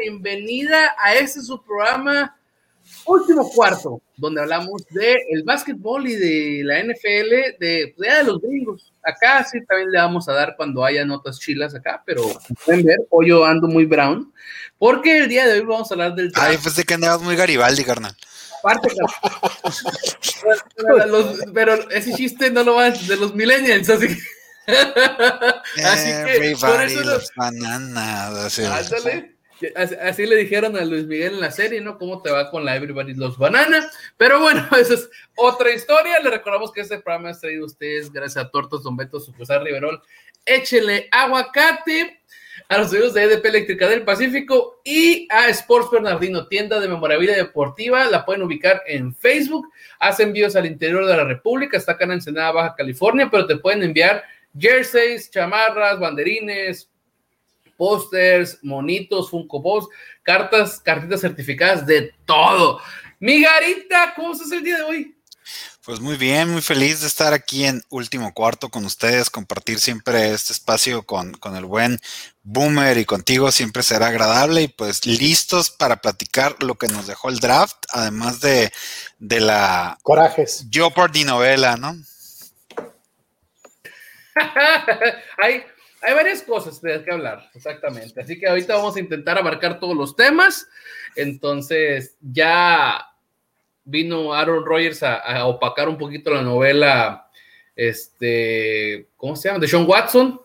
Bienvenida a este su programa Último Cuarto, donde hablamos de el básquetbol y de la NFL, de, pues, de los gringos. Acá sí también le vamos a dar cuando haya notas chilas acá, pero pueden ver, hoy yo ando muy brown, porque el día de hoy vamos a hablar del Ay, pensé que andabas muy Garibaldi, carnal. parte, pero, los- pero ese chiste no lo va a de los millennials, así que, así que por eso lo- loves bananas. Ándale. Así, le dijeron a Luis Miguel en la serie, ¿no? ¿Cómo te va con la Everybody Los Banana? Pero bueno, esa es otra historia. Le recordamos que este programa es traído ustedes gracias a Tortas Don Beto, Sucursal Riverol. Échele aguacate a los amigos de EDP Eléctrica del Pacífico y a Sports Bernardino, tienda de memorabilia deportiva. La pueden ubicar en Facebook. Hace envíos al interior de la República. Está acá en Ensenada, Baja California, pero te pueden enviar jerseys, chamarras, banderines, pósters, monitos, Funko Pops, cartas, cartitas certificadas, de todo. Mi Garita, ¿cómo estás el día de hoy? Pues muy bien, muy feliz de estar aquí en Último Cuarto con ustedes, compartir siempre este espacio con, con el buen Boomer y contigo siempre será agradable y pues listos para platicar lo que nos dejó el draft, además de, de la Corajes. Jeopardy novela, ¿no? hay, hay varias cosas de las que hablar, exactamente. Así que ahorita vamos a intentar abarcar todos los temas. Entonces, ya vino Aaron Rodgers a, a opacar un poquito la novela, este, ¿cómo se llama? De Sean Watson.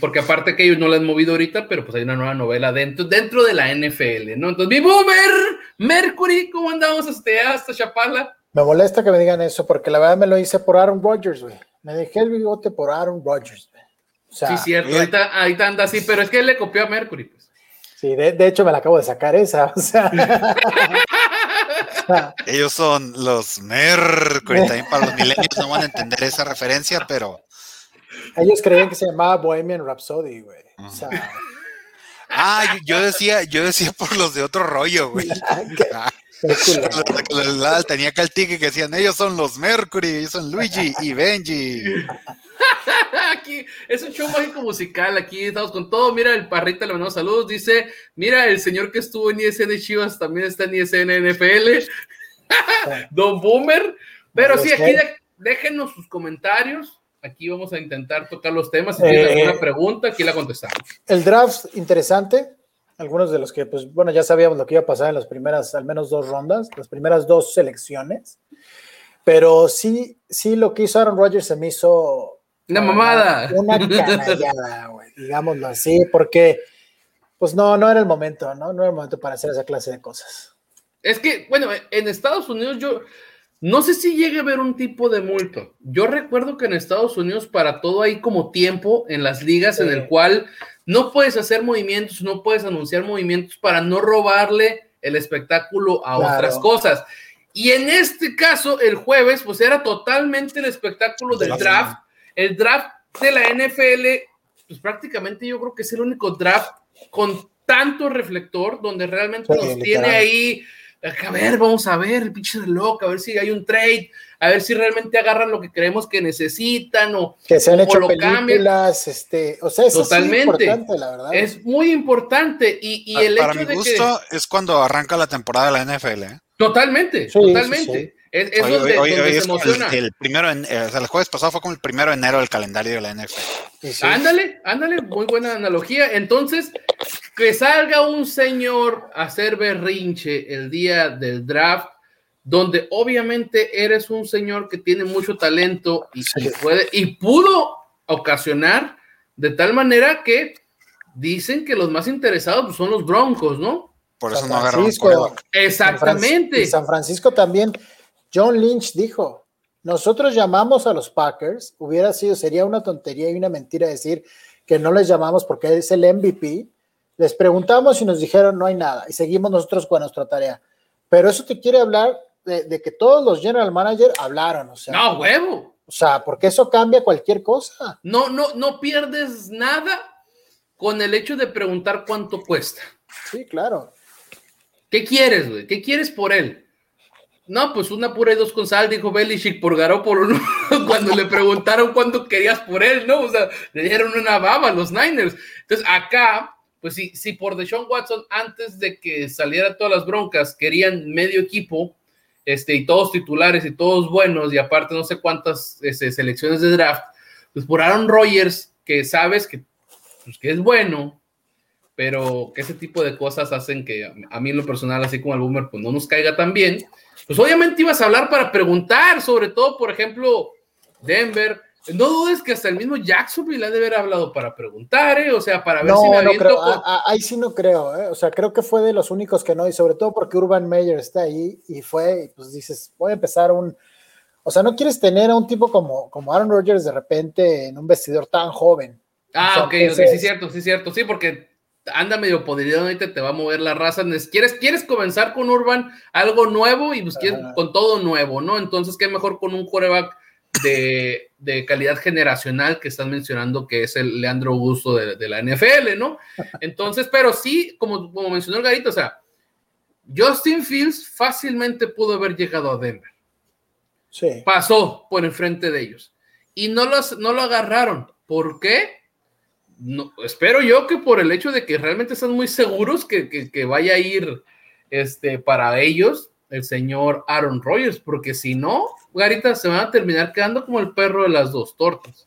Porque aparte que ellos no la han movido ahorita, pero pues hay una nueva novela dentro, dentro de la NFL, ¿no? Entonces, mi boomer, Mercury, ¿cómo andamos hasta, hasta Chapala? Me molesta que me digan eso porque la verdad me lo hice por Aaron Rodgers, güey. Me dejé el bigote por Aaron Rodgers, güey. O sea, Sí, sí, cierto, bien. ahorita, ahorita anda así, pero es que él le copió a Mercury, pues. de, de hecho me la acabo de sacar esa. O sea, Ellos son los Mercury, también para los milenios no van a entender esa referencia, pero ellos creían que se llamaba Bohemian Rhapsody, güey. O sea, ah, yo, yo decía, yo decía por los de otro rollo, güey. Ah. la- tenía ticket que decían, ellos son los Mercury, ellos son Luigi y Benji. Aquí es un show mágico musical. Aquí estamos con todo. Mira, el parrita le mandamos saludos. Dice: Mira, el señor que estuvo en ISN Chivas también está en ISN NFL. Don Boomer. Pero sí, aquí de- déjenos sus comentarios. Aquí vamos a intentar tocar los temas. Si tienen Eh, alguna pregunta, aquí la contestamos. El draft interesante. Algunos de los que, pues, bueno, ya sabíamos lo que iba a pasar en las primeras, al menos dos rondas, las primeras dos selecciones. Pero sí, sí, lo que hizo Aaron Rodgers se me hizo Una mamada. Una canallada, güey, digámoslo así, porque pues no, no era el momento, ¿no? No era el momento para hacer esa clase de cosas. Es que, bueno, en Estados Unidos yo no sé si llegue a haber un tipo de multa. Yo recuerdo que en Estados Unidos para todo hay como tiempo en las ligas en el cual no puedes hacer movimientos, no puedes anunciar movimientos para no robarle el espectáculo a Claro. otras cosas. Y en este caso, el jueves, pues era totalmente el espectáculo del Sí. draft. El draft de la NFL, pues prácticamente yo creo que es el único draft con tanto reflector donde realmente Sí, nos literal. tiene ahí a ver, vamos a ver, el pinche reloj, a ver si hay un trade, a ver si realmente agarran lo que creemos que necesitan o que se han o hecho lo cambian. películas, este, o sea, eso Totalmente. es importante, la verdad. Es muy importante y, y el para hecho mi de gusto es cuando arranca la temporada de la NFL. ¿eh? totalmente, Sí, totalmente. sí, sí. Es, es Hoy- donde, hoy- donde hoy se emociona. el, el primero, en, eh, o sea, el jueves pasado fue como el primero de enero del calendario de la NFL. Sí. Ándale, ándale, muy buena analogía. Entonces, que salga un señor a hacer berrinche el día del draft, donde obviamente eres un señor que tiene mucho talento y, Sí. puede y pudo ocasionar de tal manera que dicen que los más interesados pues, son los Broncos, ¿no? Por San eso no coreback. Exactamente. Y San Francisco también. John Lynch dijo, nosotros llamamos a los Packers, hubiera sido, sería una tontería y una mentira decir que no les llamamos porque es el MVP. Les preguntamos y nos dijeron no hay nada y seguimos nosotros con nuestra tarea. Pero eso te quiere hablar de, de que todos los general manager hablaron, o sea, No, huevo. o sea, porque eso cambia cualquier cosa. No, no, no pierdes nada con el hecho de preguntar cuánto cuesta. Sí, claro. ¿Qué quieres, güey? ¿Qué quieres por él? No, pues una pura y dos con sal, dijo Belichick por Garoppolo, ¿no? Cuando le preguntaron cuánto querías por él, ¿no? O sea, le dieron una baba a los Niners. Entonces, acá, pues si, si por Deshaun Watson, antes de que saliera todas las broncas, querían medio equipo, este, y todos titulares y todos buenos, y aparte no sé cuántas este, selecciones de draft, pues por Aaron Rodgers, que sabes que, pues, que es bueno, pero que ese tipo de cosas hacen que a mí en lo personal, así como al boomer, pues no nos caiga tan bien, pues obviamente ibas a hablar para preguntar, sobre todo, por ejemplo, Denver. No dudes que hasta el mismo Jacksonville ha de haber hablado para preguntar, ¿eh? O sea, para ver No, si me no creo, con- a- a- ahí sí no creo, ¿eh? o sea, creo que fue de los únicos que no, y sobre todo porque Urban Meyer está ahí y fue, y pues dices, voy a empezar un, o sea, no quieres tener a un tipo como, como Aaron Rodgers de repente en un vestidor tan joven. Ah, O sea, ok, entonces- sí, cierto, sí, cierto, sí, porque anda medio podrido ahorita, te va a mover la raza. ¿Quieres, quieres comenzar con Urban algo nuevo y pues quieres con todo nuevo, ¿no? Entonces, qué mejor con un quarterback de, de calidad generacional que están mencionando que es el Leandro Augusto de, de la NFL, ¿no? Entonces, pero sí, como, como mencionó el Garito, o sea, Justin Fields fácilmente pudo haber llegado a Denver Sí. pasó por enfrente de ellos y no, los, no lo agarraron. ¿Por qué? No, espero yo que por el hecho de que realmente están muy seguros que, que- que vaya a ir este, para ellos el señor Aaron Rodgers, porque si no, Garita, se van a terminar quedando como el perro de las dos tortas.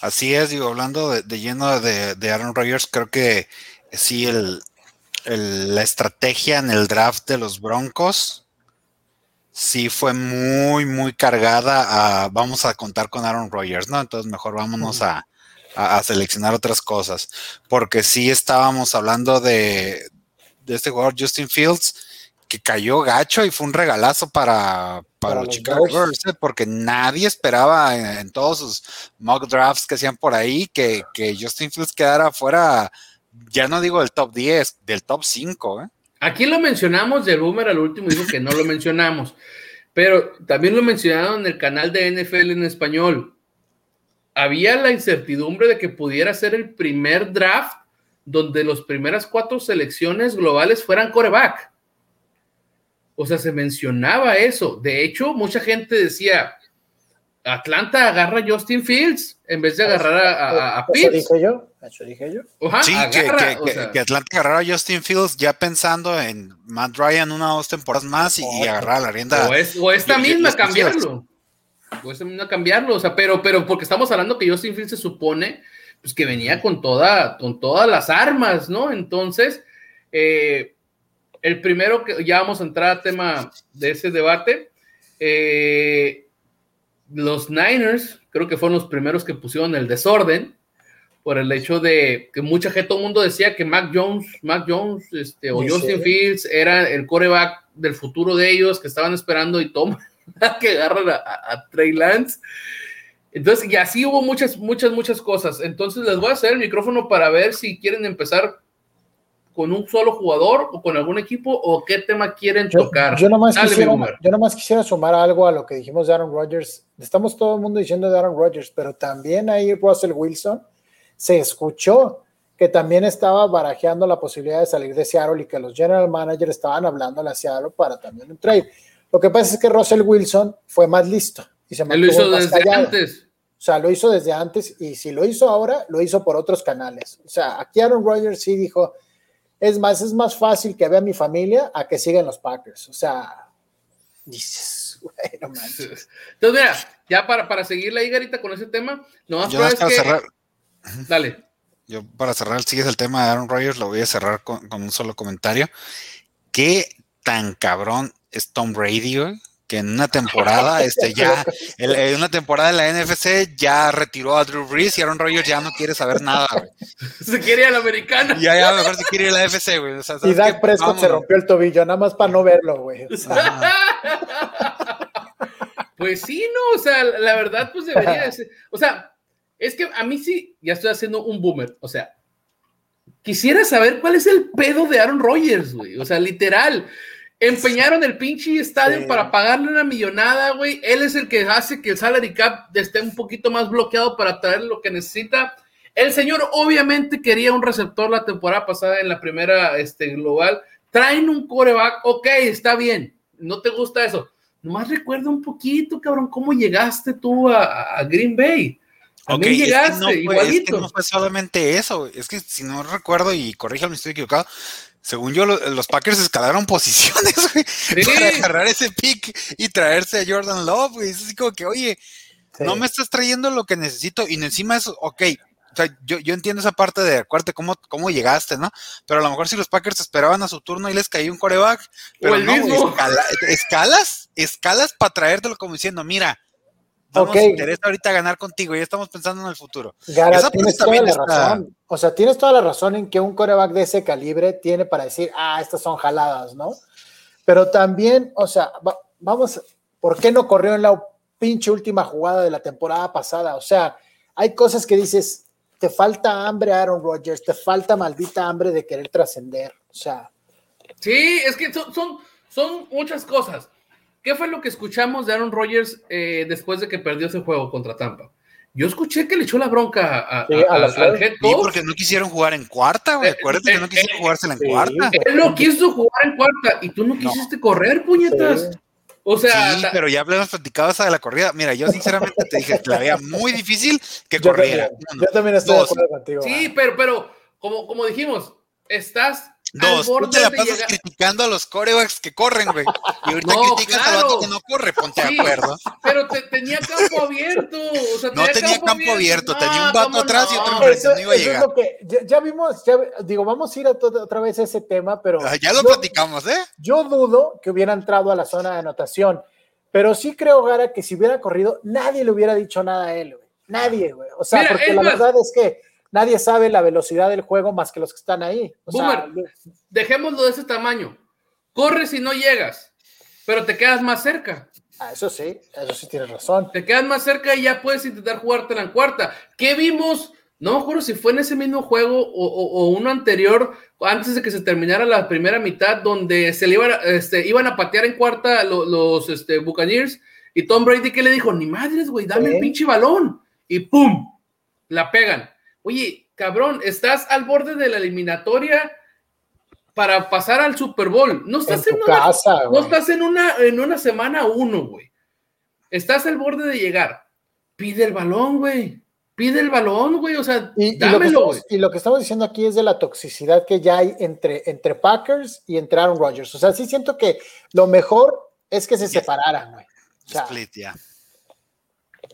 Así es, digo, hablando de, de lleno de, de Aaron Rodgers, creo que sí, el, el- la estrategia en el draft de los Broncos sí fue muy, muy cargada a vamos a contar con Aaron Rodgers, ¿no? Entonces mejor vámonos a, a- a seleccionar otras cosas, porque sí estábamos hablando de, de este jugador Justin Fields que cayó gacho y fue un regalazo para, para, Para los los Chicago Bears. ¿eh? porque nadie esperaba en, en todos sus mock drafts que hacían por ahí que, que Justin Fields quedara fuera, ya no digo del top 10, del top 5, ¿eh? Aquí lo mencionamos del Boomer al último, dijo que no lo mencionamos, pero también lo mencionaron en el canal de NFL en español. Había la incertidumbre de que pudiera ser el primer draft donde las primeras cuatro selecciones globales fueran coreback. O sea, se mencionaba eso. De hecho, mucha gente decía, Atlanta agarra a Justin Fields en vez de agarrar a, a, a Eso Pitts. dije yo, eso dije yo. Ajá, sí, que, agarra, que- o que- sea. que Atlanta agarrara a Justin Fields ya pensando en Matt Ryan una o dos temporadas más y, y agarrar la rienda. O, es- o esta misma cambiarlo. Esta misma cambiarlo. O sea, pero, pero porque estamos hablando que Justin Fields se supone pues, que venía con, toda, con todas las armas, ¿no? Entonces, eh, el primero que ya vamos a entrar al tema de ese debate. eh, los Niners, creo que fueron los primeros que pusieron el desorden por el hecho de que mucha gente, todo el mundo decía que Mac Jones, Mac Jones, este, o Justin. Fields era el coreback del futuro de ellos que estaban esperando y toma que agarran a, a- a Trey Lance. Entonces, y así hubo muchas, muchas, muchas cosas. Entonces, les voy a hacer el micrófono para ver si quieren empezar con un solo jugador o con algún equipo o qué tema quieren Yo, tocar. yo nomás Dale, mi quisiera, boomer. yo nomás quisiera sumar algo a lo que dijimos de Aaron Rodgers. Estamos todo el mundo diciendo de Aaron Rodgers, pero también ahí Russell Wilson se escuchó que también estaba barajeando la posibilidad de salir de Seattle y que los general managers estaban hablando a Seattle para también un trade. Lo que pasa es que Russell Wilson fue más listo y se Él lo hizo desde antes. O sea, lo hizo desde antes y si lo hizo ahora, lo hizo por otros canales. O sea, aquí Aaron Rodgers sí dijo, es más, es más fácil que vea a mi familia a que sigan los Packers. O sea, dices, güey, no manches. Entonces, mira, ya para, para seguirle ahí, Garita, con ese tema, no más para que... cerrar, Dale. yo para cerrar, sigues el tema de Aaron Rodgers, lo voy a cerrar con, con un solo comentario. ¿Qué tan cabrón es Tom Brady, güey? Que en una temporada, este ya, el- en una temporada de la NFC ya retiró a Drew Brees y Aaron Rodgers ya no quiere saber nada, güey. Se quiere ir a la americana. Ya, ya, mejor si quiere ir a la FC, güey. O sea, Y ¿sabes Dak qué? Prescott se rompió el tobillo, nada más para no verlo, güey. O sea, Pues sí, no, o sea, la verdad, pues debería de ser. O sea, es que a mí sí, ya estoy haciendo un boomer. O sea, quisiera saber cuál es el pedo de Aaron Rodgers, güey. O sea, literal. Empeñaron el pinche estadio Sí. para pagarle una millonada, güey. Él es el que hace que el salary cap esté un poquito más bloqueado para traer lo que necesita. El señor obviamente quería un receptor la temporada pasada en la primera este, global. Traen un coreback, ok, está bien. No te gusta eso. Nomás recuerda un poquito, cabrón, cómo llegaste tú a, a Green Bay. Ok, También es que llegaste, no fue- es que igualito. no fue solamente eso, es que si no recuerdo y corríjame si estoy equivocado, según yo lo- los Packers escalaron posiciones, güey, para agarrar ese pick y traerse a Jordan Love, güey. Es así como que, oye, sí. no me estás trayendo lo que necesito y encima eso, ok. O sea, yo, yo entiendo esa parte de acuérdate cómo, cómo llegaste, ¿no? Pero a lo mejor si los Packers esperaban a su turno y les caía un coreback, pero el no, escala- escalas, escalas para traértelo como diciendo, mira, no Ok. nos interesa ahorita ganar contigo, ya estamos pensando en el futuro. Gara, Esa tienes parte toda la también está- razón. O sea, tienes toda la razón en que un coreback de ese calibre tiene para decir, ah, estas son jaladas, ¿no? Pero también, o sea, va- vamos, ¿por qué no corrió en la pinche última jugada de la temporada pasada? O sea, hay cosas que dices, te falta hambre, Aaron Rodgers, te falta maldita hambre de querer trascender. O sea, Sí, es que son, son, son muchas cosas. ¿Qué fue lo que escuchamos de Aaron Rodgers eh, después de que perdió ese juego contra Tampa? Yo escuché que le echó la bronca a, a- Sí, a a- la al head Sí, coach. porque no quisieron jugar en cuarta, güey. Eh, Acuérdate que no eh, quisieron eh, jugársela en sí. cuarta. Él no quiso jugar en cuarta y tú no quisiste correr, puñetas. Sí. O sea, Sí, pero ya hablamos platicado esa de la corrida. Mira, yo sinceramente te dije que la veía muy difícil que yo corriera. también, yo también estoy Dos. de acuerdo contigo. sí, pero, pero como, como dijimos, estás Dos, tú borde te la pasas llegar- criticando a los corebacks que corren, güey. Y ahorita No, criticas al claro. vato que no corre, ponte Sí, de acuerdo. Pero te- tenía campo abierto. O sea, No tenía campo abierto, tenía un vato ¿cómo atrás y otro no? enfrente. Eso, no iba a es llegar. lo que ya, ya vimos, ya, digo, vamos a ir a otra vez a ese tema, pero Ah, Ya lo yo- platicamos, ¿eh? Yo dudo que hubiera entrado a la zona de anotación, pero sí creo, Gara, que si hubiera corrido, nadie le hubiera dicho nada a él, güey. Nadie, güey. O sea, Mira, porque la más- verdad es que nadie sabe la velocidad del juego más que los que están ahí. O sea, Boomer. Dejémoslo de ese tamaño. Corres y no llegas, pero te quedas más cerca. ah, eso sí, eso sí tienes razón. Te quedas más cerca y ya puedes intentar jugártela en cuarta. ¿Qué vimos? No me acuerdo si fue en ese mismo juego o, o- o uno anterior, antes de que se terminara la primera mitad, donde se le iban, a- este, iban a patear en cuarta lo- los, este, Buccaneers y Tom Brady que le dijo, ni madres, güey, dame el pinche balón. Y ¡pum! La pegan. Oye, cabrón, estás al borde de la eliminatoria para pasar al Super Bowl. No estás en, una, casa, no estás en una, en una semana uno, güey. Estás al borde de llegar. Pide el balón, güey. Pide el balón, güey. O sea, Y, y lo que dámelo, güey. estamos, y lo que estamos diciendo aquí es de la toxicidad que ya hay entre, entre Packers y entre Aaron Rodgers. O sea, sí siento que lo mejor es que se separaran, güey. O sea, Split, ya.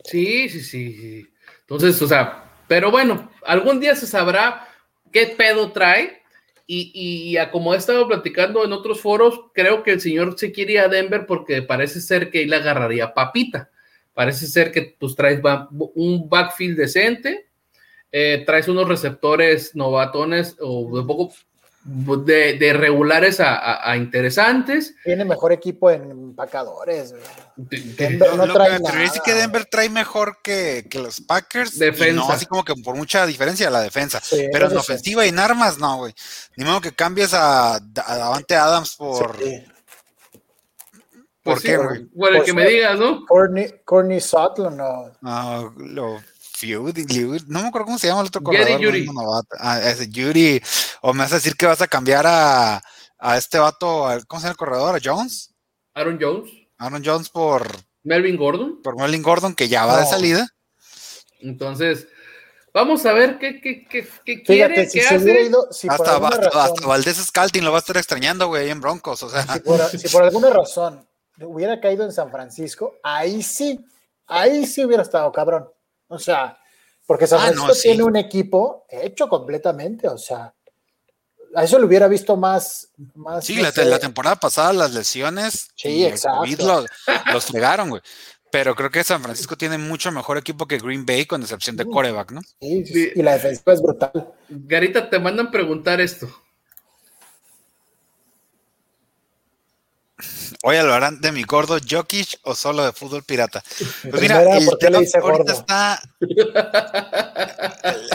Sí, sí, sí, sí. Entonces, o sea, pero bueno, algún día se sabrá qué pedo trae. Y, y a como he estado platicando en otros foros, creo que el señor se quiere a Denver porque parece ser que él agarraría papita. Parece ser que pues traes un backfield decente, eh, traes unos receptores novatones o de poco de, de regulares a interesantes. tiene mejor equipo en empacadores, Denver Lo, no lo trae que me nada. que Denver trae mejor que, que los Packers. y no así como que por mucha diferencia la defensa. Sí, Pero en sí. ofensiva y en armas, no, güey. Ni modo que cambies a, a Davante Adams por. Sí. ¿Por Pues qué, sí, güey? Por el Por que me digas, ¿no? Courtney, Courtney Sutton, no. Ah, lo Feud, no me acuerdo cómo se llama el otro corredor. Yuri. Ah, ese Yuri. O me vas a decir que vas a cambiar a, a este vato, al- ¿cómo se llama el corredor? ¿A Jones? Aaron Jones, Aaron Jones por, Melvin Gordon. por Melvin Gordon, que ya va de salida. Entonces, vamos a ver qué, qué, qué, qué quiere, Fíjate, si qué hace. ido, si por hasta, razón, hasta Valdés Scalting lo va a estar extrañando, güey, ahí en Broncos. O sea, si por, si por alguna razón hubiera caído en San Francisco, ahí sí, ahí sí hubiera estado cabrón. O sea, porque San Ah, no, Francisco sí. tiene un equipo hecho completamente, o sea, a eso lo hubiera visto más, más sí, la, la temporada pasada las lesiones Sí, y el exacto. COVID los, los fregaron, güey. Pero creo que San Francisco tiene mucho mejor equipo que Green Bay, con excepción de coreback, ¿no? sí, sí, Sí. y la defensiva es brutal. Garita, te mandan preguntar esto. Oye, ¿lo harán de mi gordo Jokic o solo de fútbol pirata? Pues mira, primera, el ¿por qué le draft ahorita está.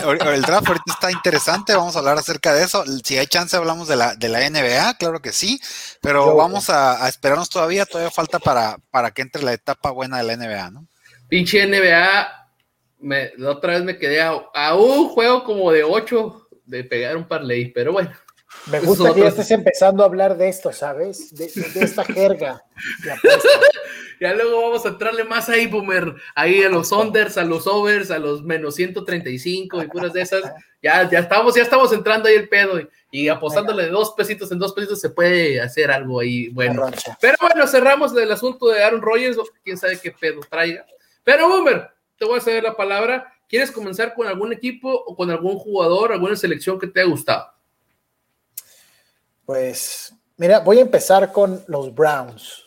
El, el draft ahorita está interesante. Vamos a hablar acerca de eso. Si hay chance, hablamos de la, de la NBA, claro que sí. Pero Yo- vamos a, a esperarnos todavía. Todavía falta para, para que entre la etapa buena de la NBA, ¿no? Pinche NBA, me, la otra vez me quedé a, a un juego como de 8 de pegar un parlay, pero bueno. Me gusta que ya estés empezando a hablar de esto, ¿sabes? De, esta jerga. Ya luego vamos a entrarle más ahí, Boomer, ahí a los unders, a los overs, a los menos 135 y puras de esas. Ya, ya estamos, ya estamos entrando ahí el pedo y, y apostándole de dos pesitos en dos pesitos se puede hacer algo ahí bueno. Pero bueno, cerramos el asunto de Aaron Rodgers, quién sabe qué pedo traiga. Pero Boomer, te voy a ceder la palabra. ¿Quieres comenzar con algún equipo o con algún jugador, alguna selección que te haya gustado? Pues, mira, voy a empezar con los Browns.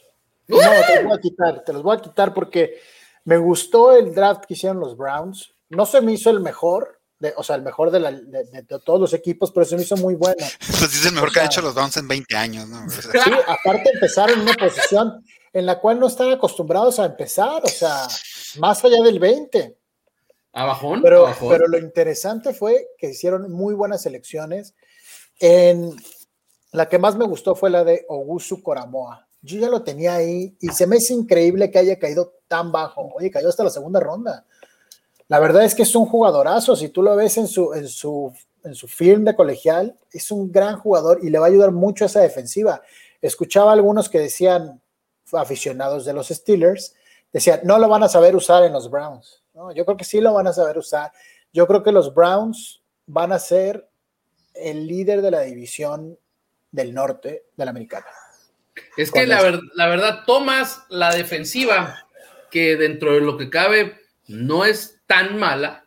No, te los voy a quitar, te los voy a quitar porque me gustó el draft que hicieron los Browns. No se me hizo el mejor, de, o sea, el mejor de, la- de- de- de todos los equipos, pero se me hizo muy bueno. Pues dice el mejor que han hecho los Browns en 20 años, ¿no? Sí, aparte empezaron en una posición en la cual no están acostumbrados a empezar, o sea, más allá del 20. ¿Abajón? Pero, ¿Abajón? pero lo interesante fue que hicieron muy buenas selecciones. En la que más me gustó fue la de Ogusu Coramoa. Yo ya lo tenía ahí y se me hace increíble que haya caído tan bajo. Oye, cayó hasta la segunda ronda. La verdad es que es un jugadorazo. Si tú lo ves en su, en su, en su film de colegial, es un gran jugador y le va a ayudar mucho a esa defensiva. Escuchaba a algunos que decían, aficionados de los Steelers, decían, no lo van a saber usar en los Browns. Yo creo que sí lo van a saber usar. Yo creo que los Browns van a ser el líder de la división del norte de la americana. Es que la, ver- la verdad, tomas la defensiva, que dentro de lo que cabe no es tan mala,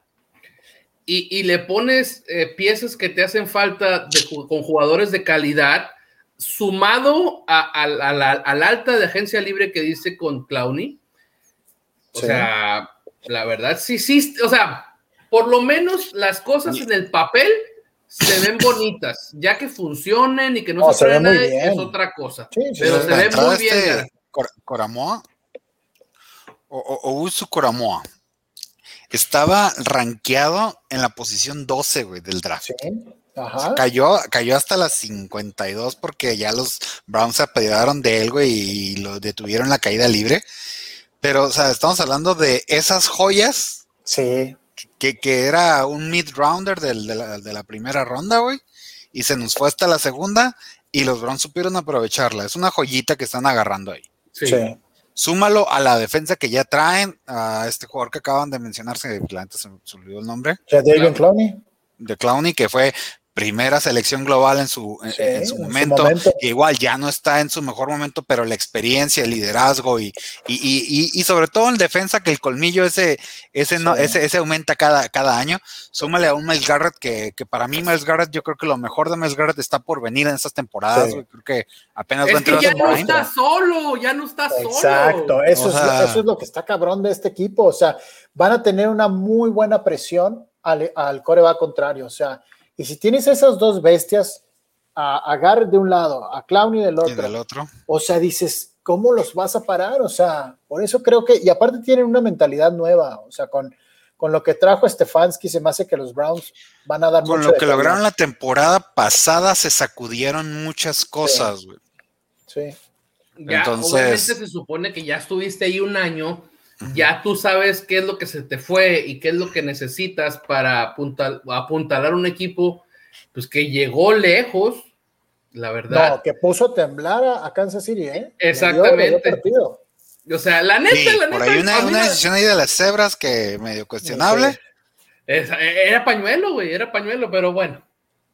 y, y le pones eh, piezas que te hacen falta de con jugadores de calidad, sumado a, a- a la, a la alta de agencia libre que dice con Clowney. O Sí. sea, la verdad, sí, sí, o sea, por lo menos las cosas en el papel se ven bonitas, ya que funcionen y que no, No, se se es otra cosa. Sí, sí, Pero se la ve entrada muy bien. este. Cor- Coramoa o, o, o Usu Coramoa estaba rankeado en la posición 12, güey, del draft. Sí, ajá. Cayó, cayó hasta las 52 porque ya los Browns se apoderaron de él, güey, y lo detuvieron la caída libre. Pero, o sea, estamos hablando de esas joyas Sí, que, que era un mid-rounder del- de, la, de la primera ronda, güey, y se nos fue hasta la segunda y los Browns supieron aprovecharla. Es una joyita que están agarrando ahí. Sí. sí. Súmalo a la defensa que ya traen, a este jugador que acaban de mencionarse, me se me olvidó el nombre, Ya David Clowney. de Clowney, que fue primera selección global en su, en- Sí, en en su su momento, igual ya no está en su mejor momento, pero la experiencia, el liderazgo y, y, y- y- y sobre todo en defensa, que el colmillo ese, ese, no, ese, ese aumenta cada, cada año. Súmale a un Miles Garrett, que, que para mí Miles Garrett, yo creo que lo mejor de Miles Garrett está por venir en estas temporadas, Sí. creo que apenas va a entrar ya no está solo, ya no está solo. Exacto, eso, O es, eso es lo que está cabrón de este equipo. O sea, van a tener una muy buena presión al, al coreback contrario. O sea, y si tienes esas dos bestias, a, a Garrett de un lado, a Clowney del Y otro, del otro. o sea, dices, ¿cómo los vas a parar? O sea, por eso creo que, y aparte tienen una mentalidad nueva, o sea, con, con lo que trajo Stefanski, se me hace que los Browns van a dar Con mucho lo que lograron la temporada pasada, se sacudieron muchas cosas, güey. Sí, Ya, Entonces- obviamente se supone que ya estuviste ahí un año ya tú sabes qué es lo que se te fue y qué es lo que necesitas para apuntal, apuntalar un equipo, pues que llegó lejos, la verdad. No, que puso a temblar a, Kansas City, ¿eh? Exactamente. o sea, la neta, la neta. Por ahí una, una, decisión ahí de las cebras que medio cuestionable. era pañuelo, güey, era pañuelo, pero bueno.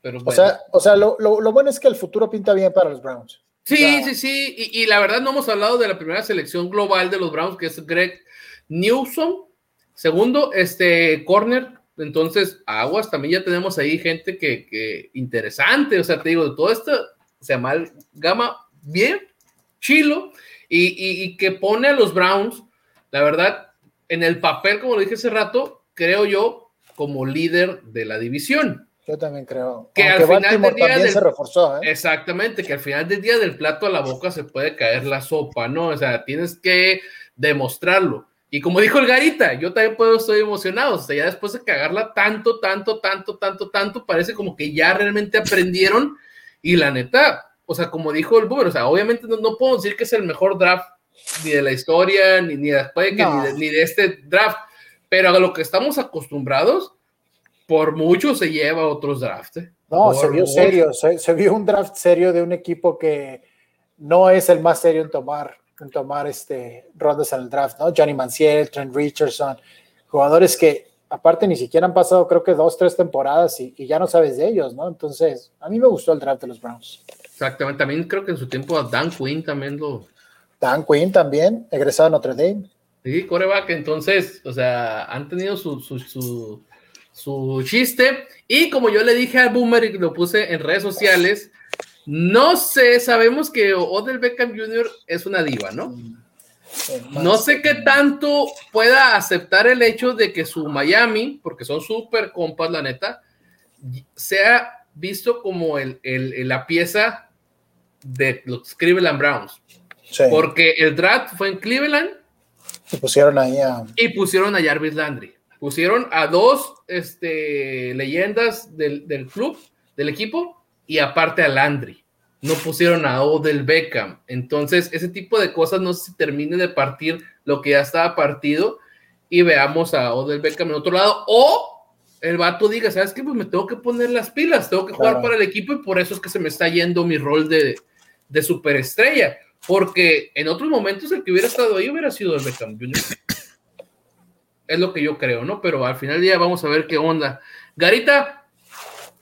Pero O sea, o sea lo, lo, bueno es que el futuro pinta bien para los Browns. Sí, sí, sí. Y, y, la verdad no hemos hablado de la primera selección global de los Browns, que es Greg Newsom. Segundo, este corner. Entonces, aguas, también ya tenemos ahí gente que, que interesante. O sea, te digo, de todo esto se llama gama bien, chilo, y, y, que pone a los Browns, la verdad, en el papel, como lo dije hace rato, creo yo, como líder de la división. Yo también creo. Que al final del día se reforzó, ¿eh? Exactamente, que al final del día del plato a la boca se puede caer la sopa, ¿no? O sea, tienes que demostrarlo. Y como dijo el Garita, yo también puedo, estoy emocionado. O sea, ya después de cagarla tanto, tanto, tanto, tanto, tanto, parece como que ya realmente aprendieron. Y la neta, o sea, como dijo el Boomer, o sea, obviamente no, no puedo decir que es el mejor draft ni de la historia, ni, ni después de, ni, ni de este draft, pero a lo que estamos acostumbrados, por mucho se lleva otros drafts. ¿eh? No, se vio serio, se, vio un draft serio de un equipo que no es el más serio en tomar, en tomar este, rondas en el draft, ¿no? Johnny Manciel, Trent Richardson, jugadores que aparte ni siquiera han pasado creo que dos, tres temporadas y, ya no sabes de ellos, ¿no? Entonces, a mí me gustó el draft de los Browns. Exactamente, también creo que en su tiempo a Dan Quinn también lo... Dan Quinn también, egresado a Notre Dame. Sí, coreback, entonces, o sea, han tenido su, su, su su chiste. Y como yo le dije al Boomer y lo puse en redes sociales, no sé, sabemos que Odell Beckham Jr. es una diva, ¿no? No sé qué tanto pueda aceptar el hecho de que su Miami, porque son súper compas, la neta, sea visto como el, la pieza de los Cleveland Browns. Porque el draft fue en Cleveland. Y pusieron ahí a... Y pusieron a Jarvis Landry pusieron a dos este, leyendas del, club, del equipo, y aparte a Landry. No pusieron a Odell Beckham. Entonces, ese tipo de cosas no se termine de partir lo que ya estaba partido y veamos a Odell Beckham en otro lado. O el vato diga, ¿sabes qué? Pues me tengo que poner las pilas, tengo que jugar para el equipo y por eso es que se me está yendo mi rol de, de superestrella. Porque en otros momentos el que hubiera estado ahí hubiera sido el Beckham Jr. Es lo que yo creo, ¿no? Pero al final del día vamos a ver qué onda. Garita,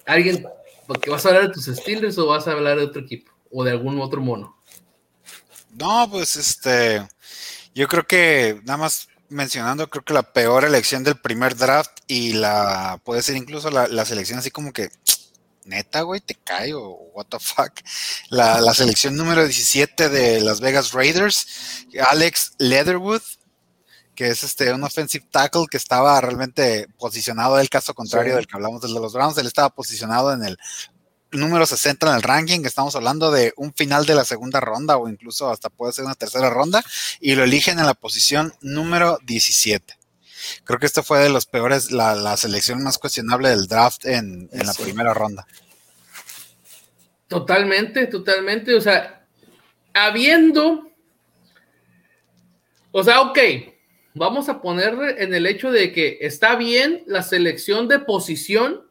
¿alguien, porque vas a hablar de tus Steelers o vas a hablar de otro equipo o de algún otro mono? No, pues este, yo creo que nada más mencionando, creo que la peor elección del primer draft y la, puede ser incluso la, selección así como que, neta, güey, te cae o what the fuck. La, la selección número 17 de Las Vegas Raiders, Alex Leatherwood, que es este un offensive tackle que estaba realmente posicionado, el caso contrario del que hablamos de los Browns, él estaba posicionado en el número 60 en el ranking, estamos hablando de un final de la segunda ronda o incluso hasta puede ser una tercera ronda, y lo eligen en la posición número 17. Creo que esto fue de los peores, la, selección más cuestionable del draft en, en la primera ronda. Totalmente, totalmente. O sea, habiendo. O sea, ok, vamos a poner en el hecho de que está bien la selección de posición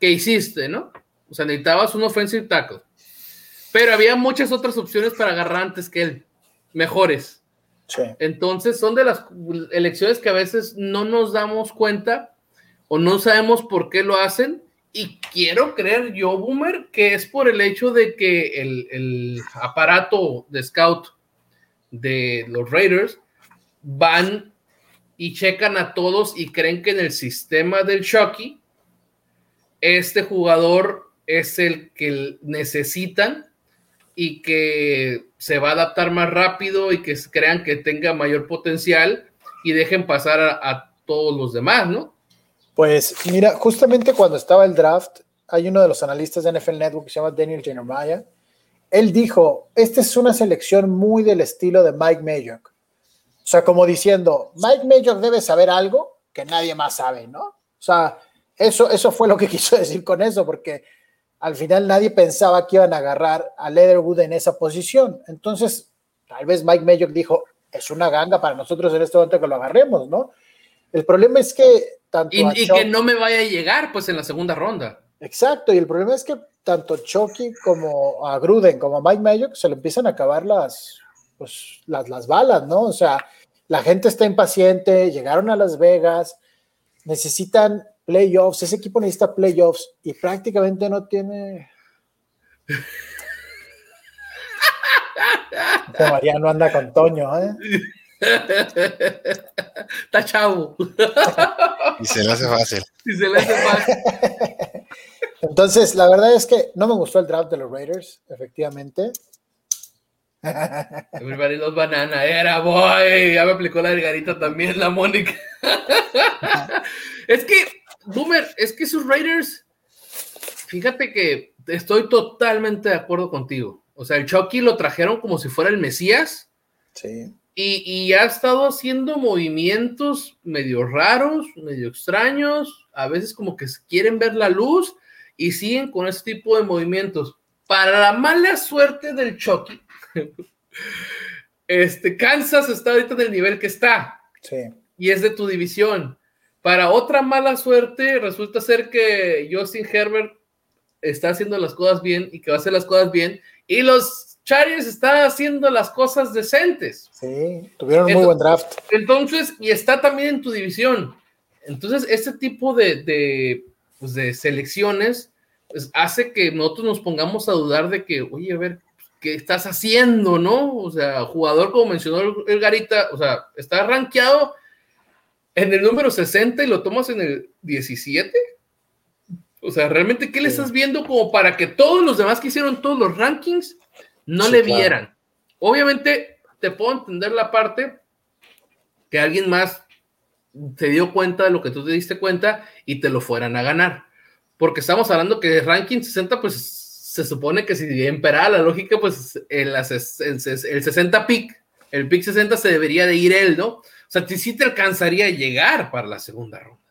que hiciste, ¿no? O sea, necesitabas un offensive tackle. Pero había muchas otras opciones para agarrar antes que él, mejores. Sí. Entonces, son de las elecciones que a veces no nos damos cuenta o no sabemos por qué lo hacen. Y quiero creer yo, Boomer, que es por el hecho de que el, el aparato de scout de los Raiders van y checan a todos y creen que en el sistema del Chucky, este jugador es el que necesitan y que se va a adaptar más rápido y que crean que tenga mayor potencial y dejen pasar a, todos los demás, ¿no? Pues mira, justamente cuando estaba el draft, hay uno de los analistas de NFL Network que se llama Daniel Jeremiah. Él dijo, esta es una selección muy del estilo de Mike Mayock. O sea, como diciendo, Mike Major debe saber algo que nadie más sabe, ¿no? O sea, eso, eso fue lo que quiso decir con eso, porque al final nadie pensaba que iban a agarrar a Leatherwood en esa posición. Entonces, tal vez Mike Major dijo, es una ganga para nosotros en este momento que lo agarremos, ¿no? El problema es que tanto. Y, y que no me vaya a llegar, pues, en la segunda ronda. Exacto, y el problema es que tanto Chucky como a Gruden como a Mike Mayock se le empiezan a acabar las, pues, las, las balas, ¿no? O sea, la gente está impaciente, llegaron a Las Vegas, necesitan playoffs, ese equipo necesita playoffs y prácticamente no tiene... Mariano anda con Toño, ¿eh? Está chavo. Y se le hace fácil. Y se le hace fácil. Entonces, la verdad es que no me gustó el draft de los Raiders, efectivamente. Everybody los banana, era boy. Ya me aplicó la delgadita también, la Mónica. es que, Boomer, es que sus Raiders, fíjate que estoy totalmente de acuerdo contigo. O sea, el Chucky lo trajeron como si fuera el Mesías. Sí. Y, y, ha estado haciendo movimientos medio raros, medio extraños, a veces como que quieren ver la luz y siguen con ese tipo de movimientos. Para la mala suerte del Chucky, este, Kansas está ahorita en el nivel que está. Sí. Y es de tu división. Para otra mala suerte, resulta ser que Justin Herbert está haciendo las cosas bien y que va a hacer las cosas bien. Y los Chargers están haciendo las cosas decentes. Sí, tuvieron un muy buen draft. Entonces, y está también en tu división. Entonces, este tipo de, de, pues de selecciones pues, hace que nosotros nos pongamos a dudar de que, oye, a ver, ¿qué estás haciendo, no? O sea, jugador, como mencionó el Garita, o sea, está rankeado en el número 60 y lo tomas en el 17. O sea, realmente, ¿qué le estás viendo como para que todos los demás que hicieron todos los rankings no sí, le vieran? Obviamente, te puedo entender la parte que alguien más se dio cuenta de lo que tú te diste cuenta y te lo fueran a ganar. Porque estamos hablando que ranking 60, pues se supone que si bien la lógica, pues el, el 60 pick, el pick 60 se debería de ir él, ¿no? O sea, sí te alcanzaría a llegar para la segunda ronda.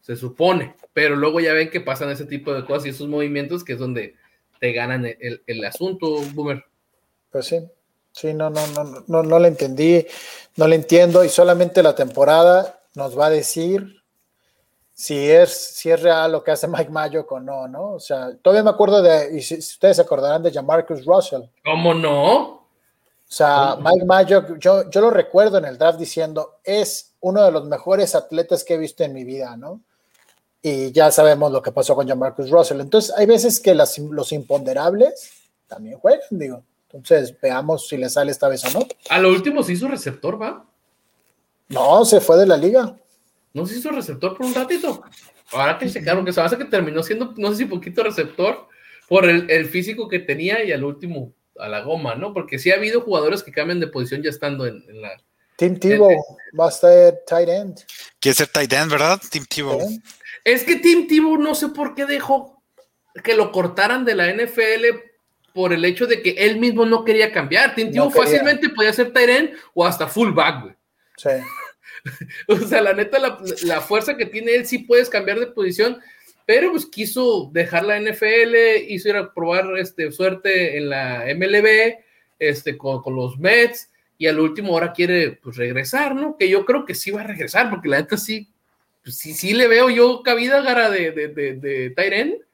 Se supone, pero luego ya ven que pasan ese tipo de cosas y esos movimientos que es donde te ganan el, el, el asunto, Boomer. Pues sí, sí, no, no, no, no, no le entendí, no le entiendo y solamente la temporada nos va a decir si es, si es real lo que hace Mike Mayock o no, ¿no? O sea, todavía me acuerdo de, y si, si ustedes se acordarán de Jamarcus Russell. ¿Cómo no? O sea, Mike Mayock, yo, yo lo recuerdo en el draft diciendo, es uno de los mejores atletas que he visto en mi vida, ¿no? Y ya sabemos lo que pasó con Jamarcus Russell. Entonces, hay veces que las, los imponderables también juegan, digo. Entonces, veamos si le sale esta vez o no. A lo último se hizo receptor, ¿va? No, se fue de la liga. No se hizo receptor por un ratito. Ahora que checaron que se hace que terminó siendo, no sé si poquito receptor por el, el, físico que tenía y al último a la goma, ¿no? Porque sí ha habido jugadores que cambian de posición ya estando en, en la. Tim Tebow va a ser tight end. Quiere ser tight end, ¿verdad? Tim Tebow. Es que Tim Tebow no sé por qué dejó que lo cortaran de la NFL por el hecho de que él mismo no quería cambiar. Tim Tebow no fácilmente podía ser tight end o hasta fullback, güey. Sí. o sea, la neta, la, la, fuerza que tiene él sí puedes cambiar de posición, pero pues quiso dejar la NFL, hizo ir a probar este, suerte en la MLB, este, con, con los Mets, y al último ahora quiere pues regresar, ¿no? Que yo creo que sí va a regresar, porque la neta sí, pues, sí, sí le veo yo cabida gara de, de, de, de Tyren.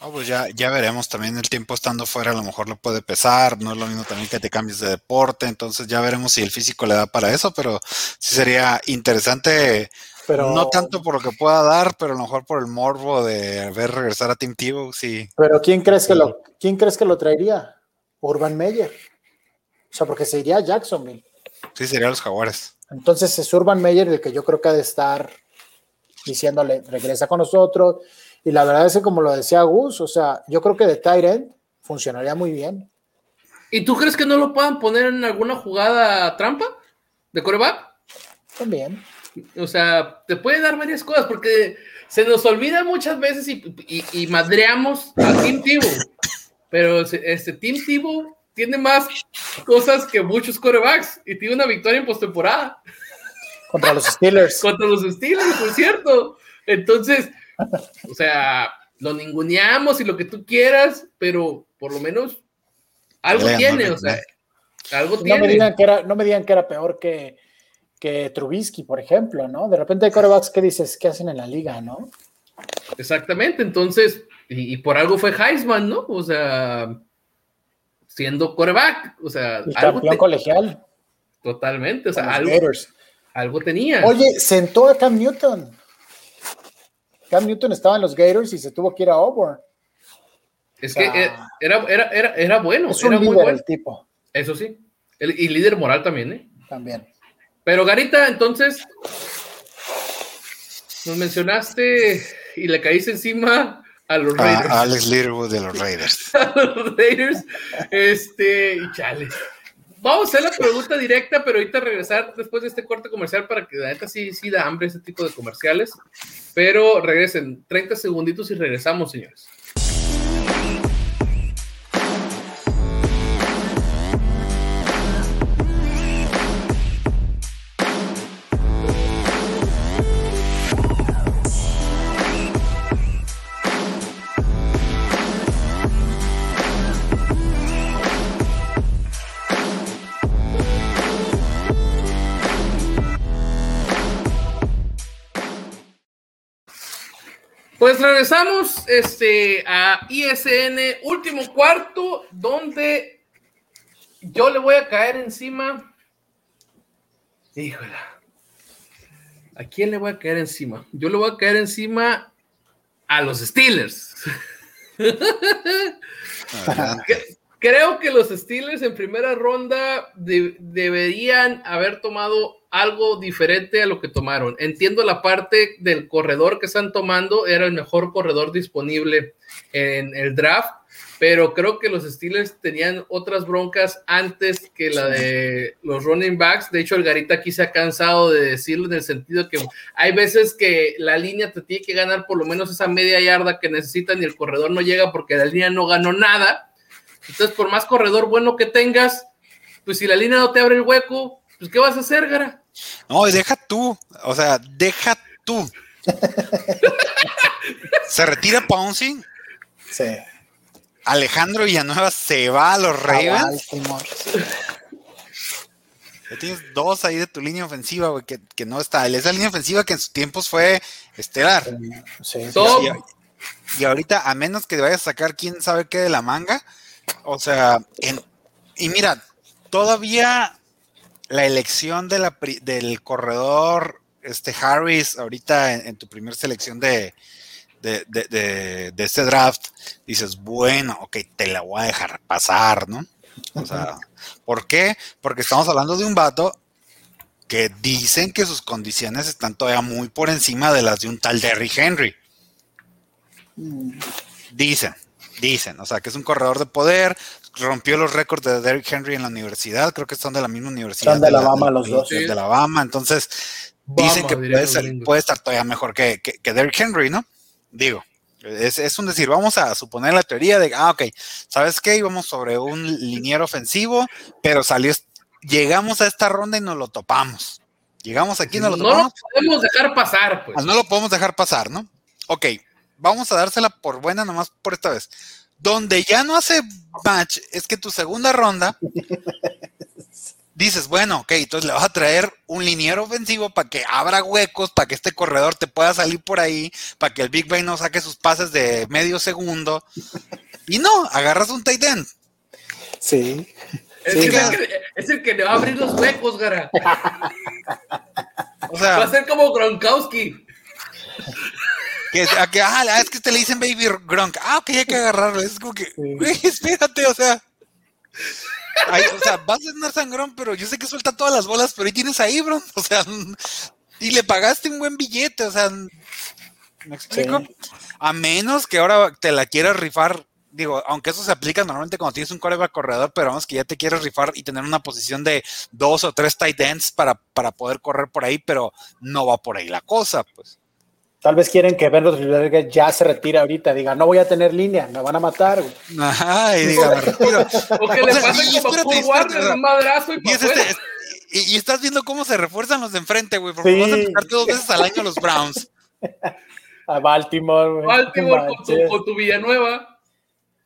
Oh, pues ya, ya veremos también el tiempo estando fuera, a lo mejor le puede pesar, no es lo mismo también que te cambies de deporte, entonces ya veremos si el físico le da para eso, pero sí sería interesante, pero, no tanto por lo que pueda dar, pero a lo mejor por el morbo de ver regresar a Team Tebow, sí. Pero ¿quién crees que lo, quién crees que lo traería? Urban Meyer. O sea, porque se iría a Jacksonville. Sí, sería los Jaguares. Entonces es Urban Meyer el que yo creo que ha de estar diciéndole, regresa con nosotros, y la verdad es que, como lo decía Gus, o sea, yo creo que de Tyrant funcionaría muy bien. ¿Y tú crees que no lo puedan poner en alguna jugada trampa de coreback? También. O sea, te puede dar varias cosas porque se nos olvida muchas veces y, y, y madreamos a Tim Tebow. Pero este Tim Tebow tiene más cosas que muchos corebacks y tiene una victoria en postemporada. Contra los Steelers. Contra los Steelers, por cierto. Entonces, o sea, lo ninguneamos y lo que tú quieras, pero por lo menos algo Lea, tiene, no, o sea. Algo No me, tiene. digan que era, no me digan que era peor que, que Trubisky, por ejemplo, ¿no? De repente hay corebacks que dices, ¿qué hacen en la liga, no? Exactamente, entonces, y, y por algo fue Heisman, ¿no? O sea, siendo coreback, o sea, El algo campeón te- colegial. totalmente, o sea, algo, algo tenía. Oye, sentó a Cam Newton. Cam Newton estaba en los Gators y se tuvo que ir a Auburn. es o sea, que era, era, era, era bueno, Es un era muy líder bueno, el tipo eso sí, El- y líder moral también, ¿eh? también. Pero Garita, entonces, nos mencionaste y le caíste encima a los Raiders. A Alex Leatherwood de los Raiders. a los Raiders. Este, y chale. Vamos a hacer la pregunta directa, pero ahorita regresar después de este corte comercial para que la neta sí, sí da hambre ese tipo de comerciales. Pero regresen, 30 segunditos y regresamos, señores. Pues regresamos este, a ISN último cuarto, donde yo le voy a caer encima. Híjole. ¿A quién le voy a caer encima? Yo le voy a caer encima a los Steelers. Adelante. Creo que los Steelers en primera ronda de- deberían haber tomado algo diferente a lo que tomaron. Entiendo la parte del corredor que están tomando, era el mejor corredor disponible en el draft, pero creo que los Steelers tenían otras broncas antes que la de los running backs. De hecho, el Garita aquí se ha cansado de decirlo en el sentido que hay veces que la línea te tiene que ganar por lo menos esa media yarda que necesitan y el corredor no llega porque la línea no ganó nada. Entonces, por más corredor bueno que tengas, pues si la línea no te abre el hueco, pues ¿qué vas a hacer, Gara? No, deja tú. O sea, deja tú. Se retira Pouncing. Sí. Alejandro Villanueva se va a los Ravens. Ya tienes dos ahí de tu línea ofensiva, güey, que, que no está. Esa línea ofensiva que en sus tiempos fue estelar. Sí, sí, Top. sí. Y, y ahorita, a menos que vayas a sacar quién sabe qué de la manga, o sea, en- y mira, todavía la elección de la, pri- del corredor este Harris, ahorita en, en tu primer selección de, de, de, de- este draft, dices, bueno, ok, te la voy a dejar pasar, ¿no? O sea, ¿por qué? Porque estamos hablando de un vato que dicen que sus condiciones están todavía muy por encima de las de un tal Derrick Henry. Dicen, dicen, o sea, que es un corredor de poder, rompió los récords de Derrick Henry en la universidad, creo que son de la misma universidad. Son de Alabama los dos. De Alabama, entonces dicen que puede, ser- puede estar todavía mejor que, que, que Derrick Henry, ¿no? Digo, es, es un decir, vamos a suponer la teoría de, ah, ok, ¿sabes qué? Íbamos sobre un liniero ofensivo, pero salió, llegamos a esta ronda y nos lo topamos. Llegamos aquí y nos lo No topamos. lo podemos dejar pasar, pues. Ah, No lo podemos dejar pasar, ¿no? Ok, vamos a dársela por buena nomás por esta vez. Donde ya no hace match es que tu segunda ronda dices, bueno, ok, entonces le vas a traer un liniero ofensivo para que abra huecos, para que este corredor te pueda salir por ahí, para que el Big Bang no saque sus pases de medio segundo. Y no, agarras un tight end. Sí. es, sí, el que, es el que le va a abrir los huecos, Gara. O Va a sea, ser como Gronkowski. Que, a que, ah, es que te le dicen Baby Gronk. Ah, ok, hay que agarrarlo. Es como que, güey, espérate, o sea. O sea, vas a tener sangrón, pero yo sé que suelta todas las bolas, pero ahí tienes a Ibron, o sea, y le pagaste un buen billete, o sea, ¿me explico? Sí. A menos que ahora te la quieras rifar, digo, aunque eso se aplica normalmente cuando tienes un coreback corredor, pero vamos que ya te quieres rifar y tener una posición de dos o tres tight ends para, para poder correr por ahí, pero no va por ahí la cosa, pues. Tal vez quieren que Ben Roethlisberger ya se retire ahorita, diga, no voy a tener línea, me van a matar. güey. Ajá, y diga, me retiro. O que O le sea, pase y como espérate, espérate, Warner, un madrazo y Y, para es este- y- y estás viendo cómo se refuerzan los de enfrente, güey, porque Sí. vas a enfrentarte dos veces al año a los Browns. A Baltimore. güey. Baltimore con tu, con tu Villanueva.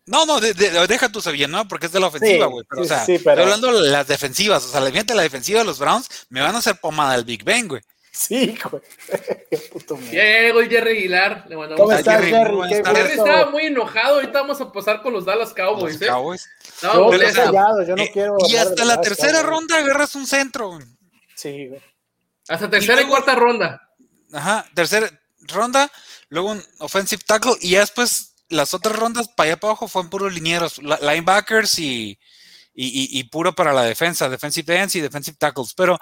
No, no, de, de, deja tu ¿no? porque es de la ofensiva, güey. pero, o sea, estoy hablando de las defensivas. O sea, le la defensiva de los Browns, me van a hacer pomada el Big Ben, güey. Sí, güey. Qué puto Llegó Jerry Aguilar. Le mandamos ¿Cómo estás, Jerry? Jerry estaba muy enojado. Ahorita vamos a pasar con los Dallas Cowboys. Los ¿eh? Cowboys. No, yo, callado, yo no eh, quiero. Y hasta la tercera ronda agarras un centro, güey. Sí, güey. Hasta tercera y, cuarta ronda. Ajá, tercera ronda, luego un offensive tackle y ya después las otras rondas para allá para abajo fueron puros linieros, linebackers y, y, y, puro para la defensa, defensive ends y defensive tackles. Pero,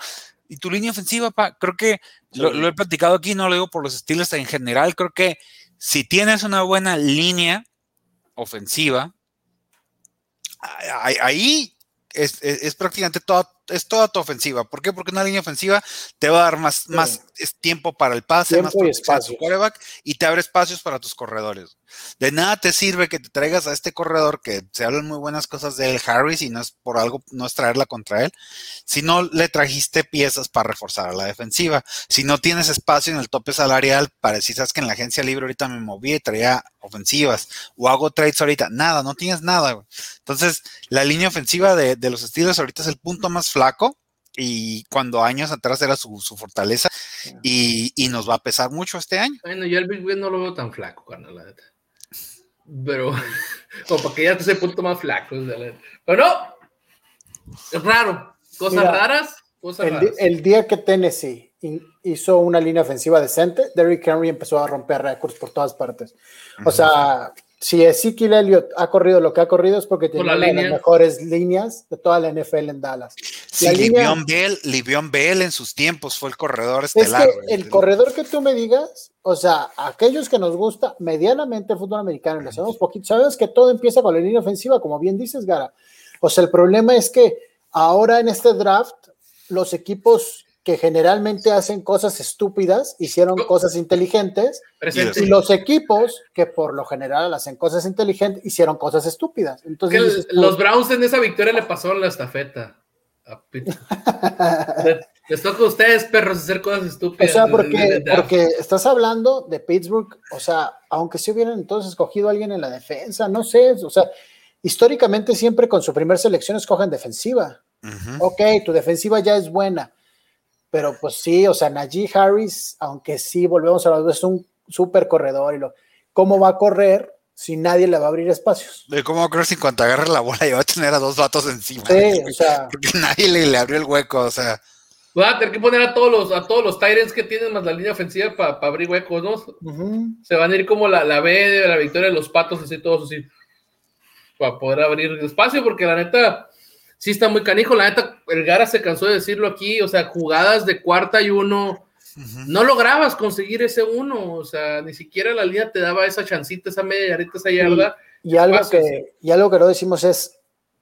y tu línea ofensiva, pa, creo que lo, he platicado aquí, no lo digo por los estilos en general, creo que si tienes una buena línea ofensiva, ahí es, es prácticamente toda es toda tu ofensiva. ¿Por qué? Porque una línea ofensiva te va a dar más, más tiempo para el pase, más y espacio. y te abre espacios para tus corredores. De nada te sirve que te traigas a este corredor que se hablan muy buenas cosas de él, Harris, y no es por algo, no es traerla contra él, si no le trajiste piezas para reforzar a la defensiva. Si no tienes espacio en el tope salarial, parecías que en la agencia libre ahorita me moví y traía ofensivas, o hago trades ahorita, nada, no tienes nada. Entonces, la línea ofensiva de, de los estilos ahorita es el punto más flaco y cuando años atrás era su, fortaleza y, nos va a pesar mucho este año. Bueno, yo el Big Ben no lo veo tan flaco, carnal, la neta. Pero, como para que ya ese punto más flaco. Pero no, es raro. Cosas raras, cosas el, raras. El día que Tennessee hizo una línea ofensiva decente, Derrick Henry empezó a romper récords por todas partes. O sea, si Ezekiel Elliott ha corrido lo que ha corrido es porque tiene una de las mejores líneas de toda la NFL en Dallas. Sí, la Bell, Bell en sus tiempos fue el corredor estelar. Es que el corredor que tú me digas, o sea, aquellos que nos gusta medianamente el fútbol americano, lo sabemos poquito, sabes que todo empieza con la línea ofensiva, como bien dices, Gara. O sea, el problema es que ahora en este draft los equipos que generalmente hacen cosas estúpidas, hicieron cosas inteligentes, y los equipos que por lo general hacen cosas inteligentes, hicieron cosas estúpidas. Entonces, los Browns en esa victoria le pasaron la estafeta. Les toca a ustedes, perros, hacer cosas estúpidas. O sea, porque, porque estás hablando de Pittsburgh, o sea, aunque si hubieran entonces escogido a alguien en la defensa, no sé, o sea, históricamente siempre con su primer selección escogen defensiva. Ok, tu defensiva ya es buena pero pues sí, o sea, Najee Harris, aunque sí, volvemos a hablar, es un súper corredor y lo, ¿cómo va a correr si nadie le va a abrir espacios? ¿Cómo va a correr si cuando agarre la bola y va a tener a dos vatos encima? Sí, o sea. Porque nadie le, abrió el hueco, o sea. Va a tener que poner a todos los, a todos los Tyrants que tienen más la línea ofensiva para abrir huecos, ¿no? Se van a ir como la, la B de la victoria de los patos, así todos así. Para poder abrir espacio, porque la neta sí está muy canijo. La neta, el Gara se cansó de decirlo aquí, o sea, jugadas de cuarta y uno, no lograbas conseguir ese uno, o sea, ni siquiera la línea te daba esa chancita, esa media yarita, esa yarda. Y, algo, que, y algo que no decimos es,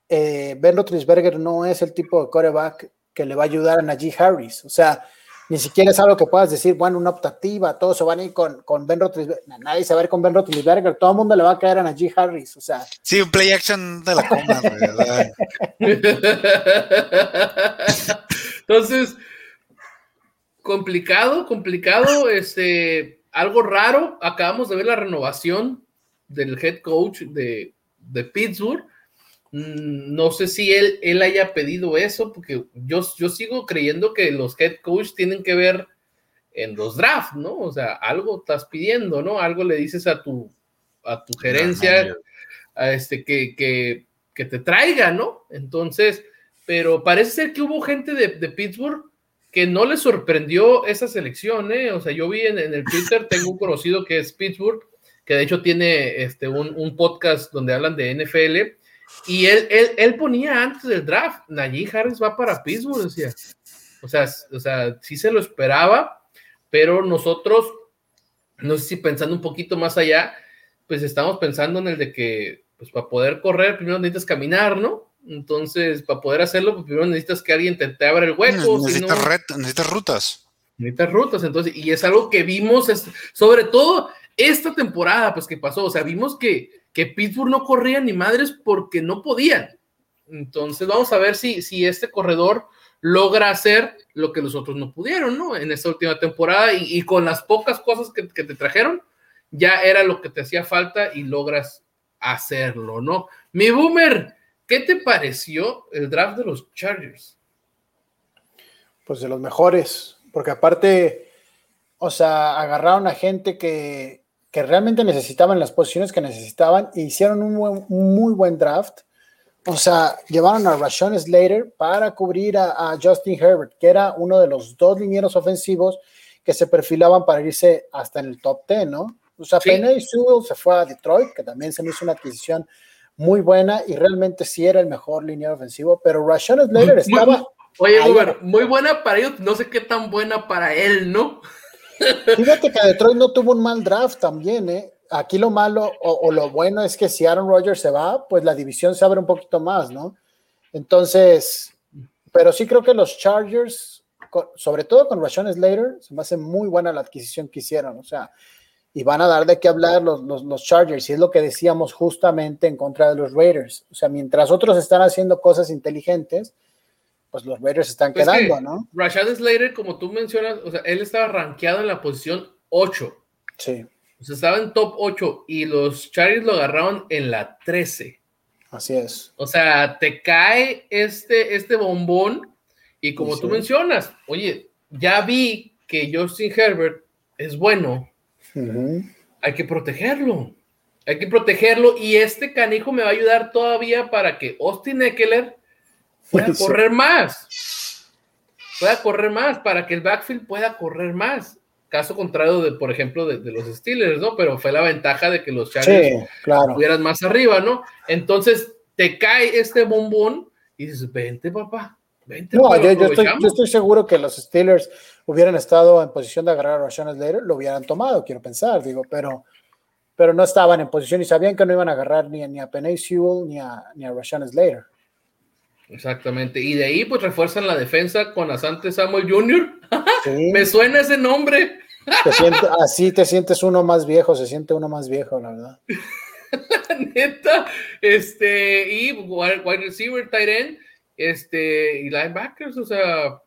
eh, Ben Roethlisberger no es el tipo de coreback que le va a ayudar a Najee Harris, o sea, ni siquiera es algo que puedas decir, bueno, una optativa, todos se van a ir con, con Ben Roethlisberger, nadie se va a ir con Ben Roethlisberger, todo el mundo le va a caer a Najee Harris, o sea. Sí, un play action de la coma, ¿verdad? Entonces, complicado, complicado, este, algo raro, acabamos de ver la renovación del head coach de, de Pittsburgh, no sé si él, él haya pedido eso, porque yo, yo sigo creyendo que los head coach tienen que ver en los drafts, ¿no? O sea, algo estás pidiendo, ¿no? Algo le dices a tu, a tu gerencia, a este, que, que, que, te traiga, ¿no? Entonces, pero parece ser que hubo gente de, de, Pittsburgh que no le sorprendió esa selección, ¿eh? O sea, yo vi en, en el Twitter, tengo un conocido que es Pittsburgh, que de hecho tiene este, un, un podcast donde hablan de NFL, y él, él, él, ponía antes del draft, Najee Harris va para Pittsburgh, decía. O sea, o sea, sí se lo esperaba, pero nosotros, no sé si pensando un poquito más allá, pues estamos pensando en el de que, pues para poder correr, primero necesitas caminar, ¿no? Entonces, para poder hacerlo, pues primero necesitas que alguien te, te abra el hueco. Necesitas, necesitas rutas. Necesitas rutas, entonces, y es algo que vimos, sobre todo esta temporada, pues que pasó, o sea, vimos que que Pittsburgh no corría ni madres porque no podían. Entonces vamos a ver si, si este corredor logra hacer lo que los otros no pudieron, ¿no? En esta última temporada y, con las pocas cosas que, te trajeron, ya era lo que te hacía falta y logras hacerlo, ¿no? Mi boomer, ¿qué te pareció el draft de los Chargers? Pues de los mejores, porque aparte, o sea, agarraron a gente que, que realmente necesitaban las posiciones que necesitaban e hicieron un, buen- un muy buen draft. O sea, llevaron a Rashawn Slater para cubrir a, a Justin Herbert, que era uno de los dos linieros ofensivos que se perfilaban para irse hasta en el top 10, ¿no? O sea, Sí. Penny Sewell se fue a Detroit, que también se me hizo una adquisición muy buena y realmente sí era el mejor liniero ofensivo, pero Rashawn Slater Muy- estaba, Oye, Ahí boomer, va. muy buena para ellos, no sé qué tan buena para él, ¿no? Fíjate que Detroit no tuvo un mal draft también, ¿eh? Aquí lo malo o, lo bueno es que si Aaron Rodgers se va, pues la división se abre un poquito más, ¿no? Entonces, pero sí creo que los Chargers, sobre todo con Rashawn Slater, se me hace muy buena la adquisición que hicieron, o sea, y van a dar de qué hablar los, los, los Chargers, y es lo que decíamos justamente en contra de los Raiders. O sea, mientras otros están haciendo cosas inteligentes, pues los Raiders están Es que quedando, ¿no? Rashad Slater, como tú mencionas, o sea, él estaba rankeado en la posición 8. Sí, O sea, estaba en top 8 y los Chargers lo agarraron en la 13. así es. O sea, te cae este, este bombón y como Sí. tú mencionas, oye, ya vi que Justin Herbert es bueno, hay que protegerlo. Hay que protegerlo y este canijo me va a ayudar todavía para que Austin Eckler pueda correr más. Pueda correr más, para que el backfield pueda correr más. Caso contrario de, por ejemplo, de, de los Steelers, ¿no? Pero fue la ventaja de que los Chargers Sí, claro. estuvieran más arriba, ¿no? Entonces te cae este bombón y dices, vente, papá, vente. No, yo, yo estoy, aprovechamos". yo estoy seguro que los Steelers hubieran estado en posición de agarrar a Rashawn Slater, lo hubieran tomado, quiero pensar, digo, pero, pero no estaban en posición y sabían que no iban a agarrar ni, a- ni a Penny Sewell ni a, ni a Rashawn Slater. Exactamente. Y de ahí, pues refuerzan la defensa con Asante Samuel Jr. Sí, Me suena ese nombre. te así te sientes uno más viejo, se siente uno más viejo, la verdad. neta, este, y wide wide receiver, tight end, este, y linebackers, o sea,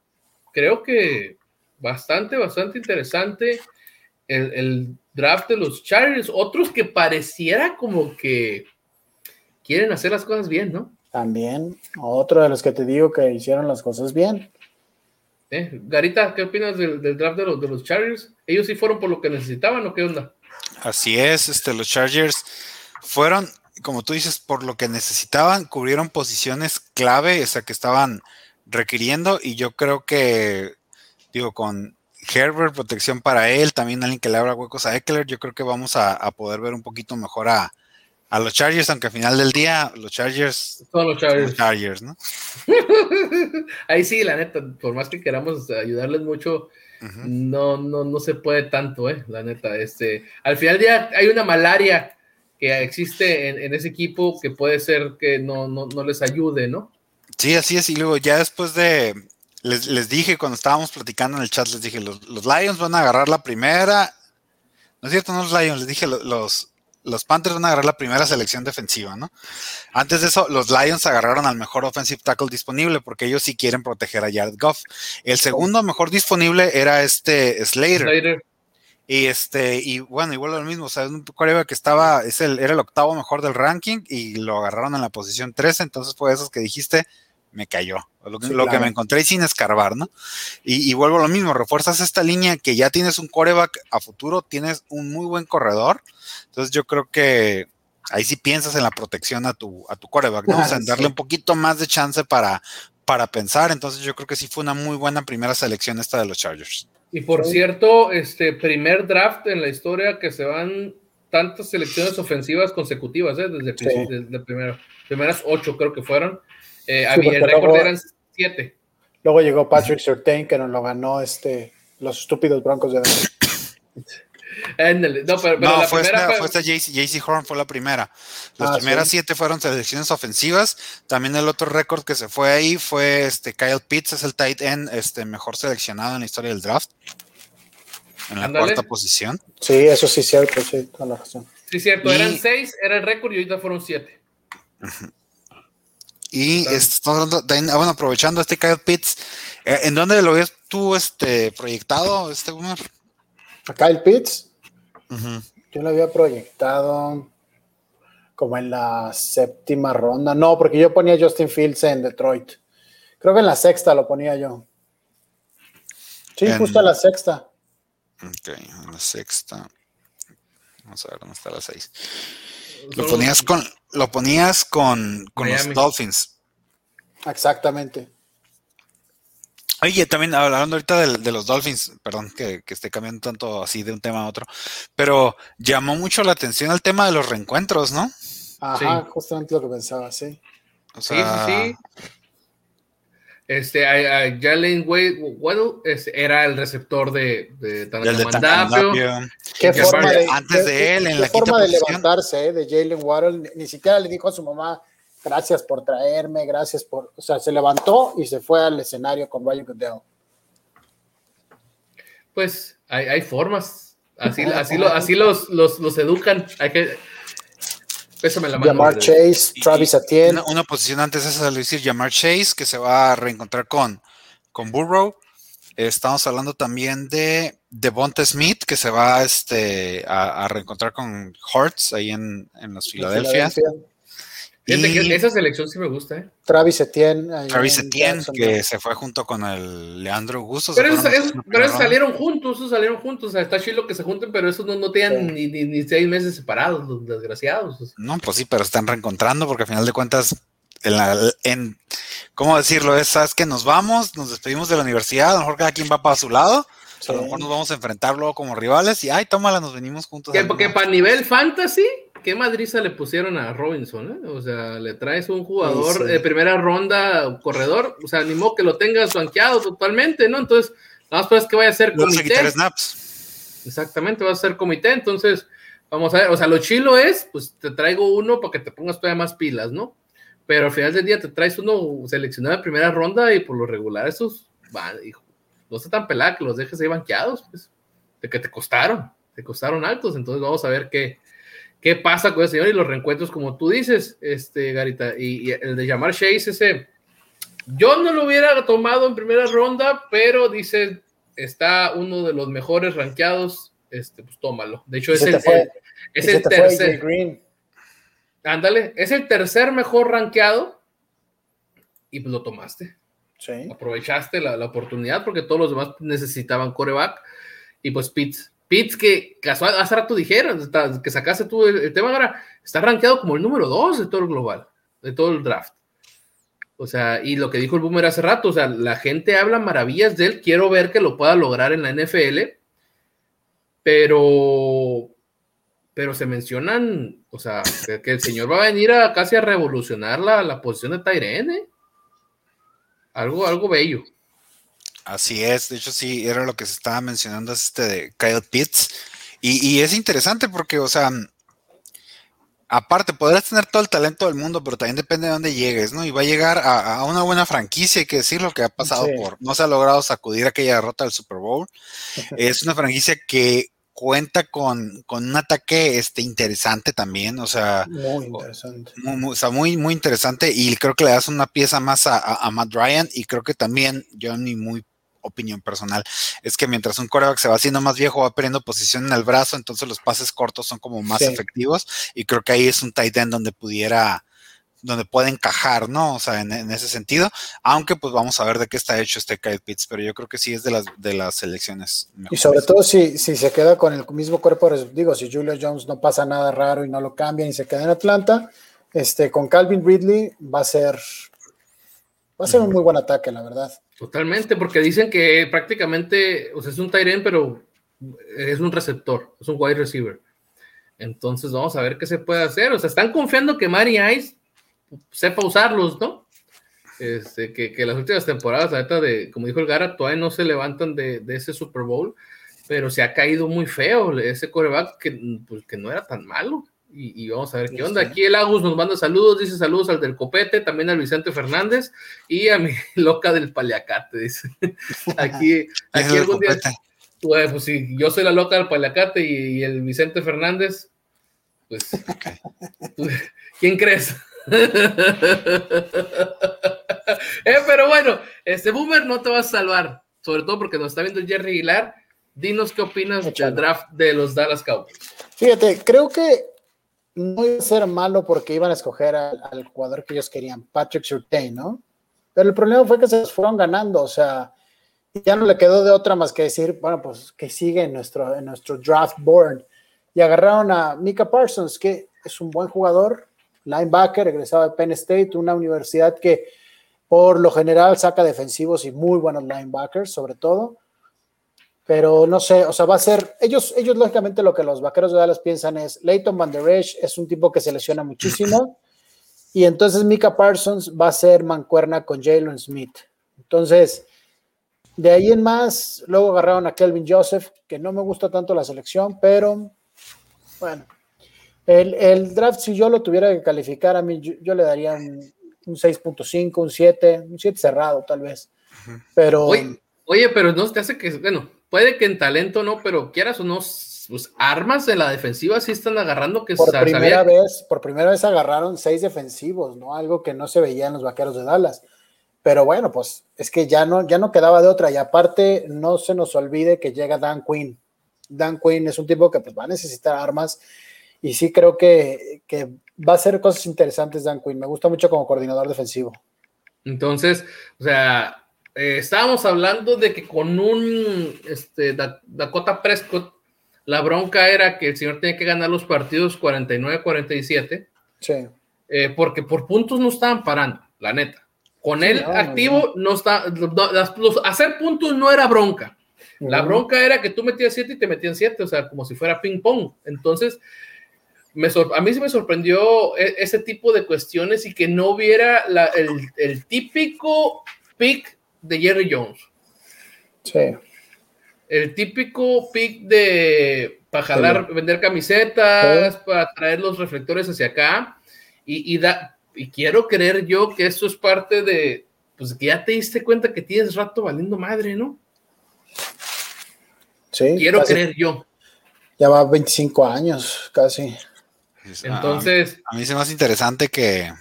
creo que bastante, bastante interesante el, el draft de los Chargers, otros que pareciera como que quieren hacer las cosas bien, ¿no? También, otro de los que te digo que hicieron las cosas bien. Eh, Garita, ¿qué opinas del, del draft de los, de los Chargers? ¿Ellos sí fueron por lo que necesitaban o qué onda? Así es, este, los Chargers fueron, como tú dices, por lo que necesitaban, cubrieron posiciones clave, o sea, que estaban requiriendo, y yo creo que, digo, con Herbert, protección para él, también alguien que le abra huecos a Eckler, yo creo que vamos a, a poder ver un poquito mejor a, a los Chargers, aunque al final del día, los Chargers Son los son Chargers. los Chargers, ¿no? Ahí sí, la neta, por más que queramos ayudarles mucho, no, no, no se puede tanto, eh, la neta. Este, al final del día hay una malaria que existe en, en ese equipo que puede ser que no, no, no les ayude, ¿no? Sí, así es. Y luego ya después de, les, les dije cuando estábamos platicando en el chat, les dije, los, los Lions van a agarrar la primera. No es cierto, no los Lions, les dije, lo- los, los Panthers van a agarrar la primera selección defensiva, ¿no? Antes de eso, los Lions agarraron al mejor offensive tackle disponible porque ellos sí quieren proteger a Jared Goff. El segundo mejor disponible era este Slater. Slater. Y este, y bueno, igual lo mismo, o sea, es un coreback que estaba, es el, era el octavo mejor del ranking y lo agarraron en la posición 13, entonces fue esos que dijiste, me cayó, lo, que- Sí, lo que claro. me encontré sin escarbar, ¿no? Y, y vuelvo a lo mismo, refuerzas esta línea que ya tienes un coreback a futuro, tienes un muy buen corredor, entonces yo creo que ahí sí piensas en la protección a tu, a tu coreback, ¿no? O sea, en darle Sí. un poquito más de chance para, para pensar, entonces yo creo que sí fue una muy buena primera selección esta de los Chargers. Y por Sí. cierto, este primer draft en la historia que se van tantas selecciones ofensivas consecutivas, ¿eh? desde, Sí. desde primero, primeras ocho creo que fueron. Eh, Sí, había, el récord eran siete. Luego llegó Patrick Surtain, que nos lo ganó este, los estúpidos Broncos de Denver. Ándale, No, pero, pero no, la fue primera esta, fue- esta JC, JC Horn, fue la primera. Las Ah, primeras sí. siete fueron selecciones ofensivas. También el otro récord que se fue ahí fue este Kyle Pitts, es el tight end este, mejor seleccionado en la historia del draft. En la Ándale. cuarta posición. Sí, eso sí es cierto, sí, toda la razón. Sí, cierto, Y- eran seis, era el récord y ahorita fueron siete. Y este, estamos hablando de- ah, bueno, aprovechando este Kyle Pitts, eh, ¿en dónde lo ves tú este, proyectado, este Boomer? A Kyle Pitts, Yo lo había proyectado como en la séptima ronda. No, porque yo ponía Justin Fields en Detroit. Creo que en la sexta lo ponía yo. Sí, En- justo en la sexta. Ok, en la sexta. Vamos a ver dónde está la seis. Lo ponías con, lo ponías con, con los. Dolphins. Exactamente. Oye, también hablando ahorita de, de los Dolphins, perdón que, que esté cambiando tanto así de un tema a otro, pero llamó mucho la atención el tema de los reencuentros, ¿no? Ajá, Sí. justamente lo que pensaba, sí. O Sí, sea, sí, sí. Este, a, a Jalen Waddle este, era el receptor de, de. Qué que forma de, antes de qué- él, en qué la forma de levantarse eh, de Jalen Waddle. Ni siquiera le dijo a su mamá, gracias por traerme, gracias por. O sea, se levantó y se fue al escenario con Ryan Goodell. Pues hay, hay formas. Así, así, lo- así los, los, los educan. Hay que. Pésame la mano. Jamar Chase, Y- Travis Etienne. Una, una posición antes esa de decir Jamar Chase, que se va a reencontrar con, con Burrow. Estamos hablando también de Devonta Smith, que se va este, a, a reencontrar con Hortz ahí en, en los de Filadelfia. Fíjate que Y esa selección sí me gusta, ¿eh? Travis Etienne. Travis en Etienne, que se fue junto con el Leandro Augusto. se Pero, esos, pero salieron juntos, esos salieron juntos. O sea, está chido que se junten, pero esos no, no tenían Sí. ni, ni, ni seis meses separados, los desgraciados. O sea, No, pues sí, pero están reencontrando porque al final de cuentas, en la, en, ¿cómo decirlo? Es, ¿sabes que Nos vamos, nos despedimos de la universidad, a lo mejor cada quien va para su lado, Sí. a lo mejor nos vamos a enfrentar luego como rivales y, ay, tómala, nos venimos juntos. Que, porque para nivel fantasy, ¿qué madriza le pusieron a Robinson? eh? O sea, le traes un jugador Sí, sí. de primera ronda, corredor, o sea, ni modo que lo tengas banqueado totalmente, ¿no? Entonces, nada más pues que vaya a ser Le vas a quitar comité. snaps. Exactamente, va a ser comité. Entonces, vamos a ver, o sea, lo chilo es, pues te traigo uno para que te pongas todavía más pilas, ¿no? Pero al final del día te traes uno seleccionado en primera ronda y por lo regular esos, va, hijo, no está tan pelada que los dejes ahí banqueados, pues, de que te costaron, te costaron altos. Entonces, vamos a ver qué, qué pasa con ese señor y los reencuentros, como tú dices, este, Garita, y, y el de llamar Chase, ese, yo no lo hubiera tomado en primera ronda, pero dice, está uno de los mejores rankeados, este, pues tómalo. De hecho, es el, fue- es el tercer, Green. ándale, es el tercer mejor rankeado y pues lo tomaste. Sí. Aprovechaste la, la oportunidad porque todos los demás necesitaban coreback y pues Pitts. Pitts que casual, hace rato dijeron, que sacaste tú el, tema ahora, está rankeado como el número dos de todo el global, de todo el draft. O sea, y lo que dijo el Boomer hace rato, o sea, la gente habla maravillas de él, quiero ver que lo pueda lograr en la NFL, pero, pero se mencionan, o sea, que, que el señor va a venir a casi a revolucionar la, la posición de Tyrene, ¿eh? Algo, algo bello. Así es, de hecho sí, era lo que se estaba mencionando, es este de Kyle Pitts. Y, y es interesante porque, o sea, aparte, podrás tener todo el talento del mundo, pero también depende de dónde llegues, ¿no? Y va a llegar a, a una buena franquicia, hay que decir lo que ha pasado Sí. por, no se ha logrado sacudir aquella derrota del Super Bowl. es una franquicia que cuenta con, con un ataque este, interesante también, o sea, Muy interesante. muy, muy- o sea, muy, muy interesante y creo que le das una pieza más a, a- a Matt Ryan y creo que también, mi muy opinión personal, es que mientras un coreback se va haciendo más viejo, va perdiendo posición en el brazo, entonces los pases cortos son como más Sí. efectivos y creo que ahí es un tight end donde pudiera, donde puede encajar, ¿no? O sea, en, en ese sentido, aunque pues vamos a ver de qué está hecho este Kyle Pitts, pero yo creo que sí es de las, de las selecciones. Y sobre todo si, si se queda con el mismo cuerpo, digo, si Julio Jones no pasa nada raro y no lo cambian y se queda en Atlanta, este, con Calvin Ridley va a ser, va a ser un muy buen ataque, la verdad. Totalmente, porque dicen que prácticamente, o sea, es un Tyrion, pero es un receptor, es un wide receiver. Entonces vamos a ver qué se puede hacer. O sea, están confiando que Mari Ice sepa usarlos, ¿no? Este, que, las últimas temporadas, la de, como dijo el Gara, todavía no se levantan de, ese Super Bowl, pero se ha caído muy feo ese coreback pues, que no era tan malo. Y, y vamos a ver qué onda. Aquí el Agus nos manda saludos, dice saludos al del Copete, también al Vicente Fernández y a mi loca del paliacate, dice. Aquí, aquí algún día, pues, pues sí, yo soy la loca del paliacate y, y el Vicente Fernández, pues, ¿tú- ¿quién crees? Eh, pero bueno, este Boomer no te vas a salvar, sobre todo porque nos está viendo Jerry Aguilar. Dinos qué opinas del draft de los Dallas Cowboys. Fíjate, creo que no iba a ser malo porque iban a escoger al, jugador que ellos querían, Patrick Surtain, ¿no? Pero el problema fue que se fueron ganando, o sea, ya no le quedó de otra más que decir, bueno, pues que sigue en nuestro, en nuestro draft board. Y agarraron a Mika Parsons, que es un buen jugador, linebacker, egresado de Penn State, una universidad que por lo general saca defensivos y muy buenos linebackers, sobre todo. Pero no sé, o sea, va a ser, ellos, ellos lógicamente lo que los vaqueros de Dallas piensan es, Leighton Van Der Esch es un tipo que se lesiona muchísimo, y entonces Mika Parsons va a ser mancuerna con Jalen Smith. Entonces, de ahí en más, luego agarraron a Kelvin Joseph, que no me gusta tanto la selección, pero bueno, el, el draft, si yo lo tuviera que calificar, a mí yo, yo le daría un, un 6.5, un 7, un 7 cerrado tal vez. Pero Oye, oye, pero no te hace que, bueno, puede que en talento no, pero quieras o no, pues armas de la defensiva sí están agarrando que por primera sabía- vez, por primera vez agarraron seis defensivos, ¿no? Algo que no se veía en los vaqueros de Dallas. Pero bueno, pues es que ya no, ya no quedaba de otra. Y aparte, no se nos olvide que llega Dan Quinn. Dan Quinn es un tipo que pues, va a necesitar armas. Y sí creo que, que va a hacer cosas interesantes Dan Quinn. Me gusta mucho como coordinador defensivo. Entonces, o sea, eh, estábamos hablando de que con un este, Da- Dakota Prescott, la bronca era que el señor tenía que ganar los partidos 49-47, Sí. eh, porque por puntos no estaban parando, la neta. Con él no, activo, no, está, no, los- hacer puntos no era bronca. La bronca era que tú metías siete y te metían siete, o sea, como si fuera ping pong. Entonces, me sor- a mí sí me sorprendió e- ese tipo de cuestiones y que no hubiera la- el, el típico pick de Jerry Jones, Sí. el típico pick de para jalar, vender camisetas, para traer los reflectores hacia acá y, y, da- y quiero creer yo que eso es parte de, pues que ya te diste cuenta que tienes rato valiendo madre, ¿no? Sí. Quiero casi- creer yo. Ya va 25 años, casi. Es- Entonces, a, a mí se me hace interesante que,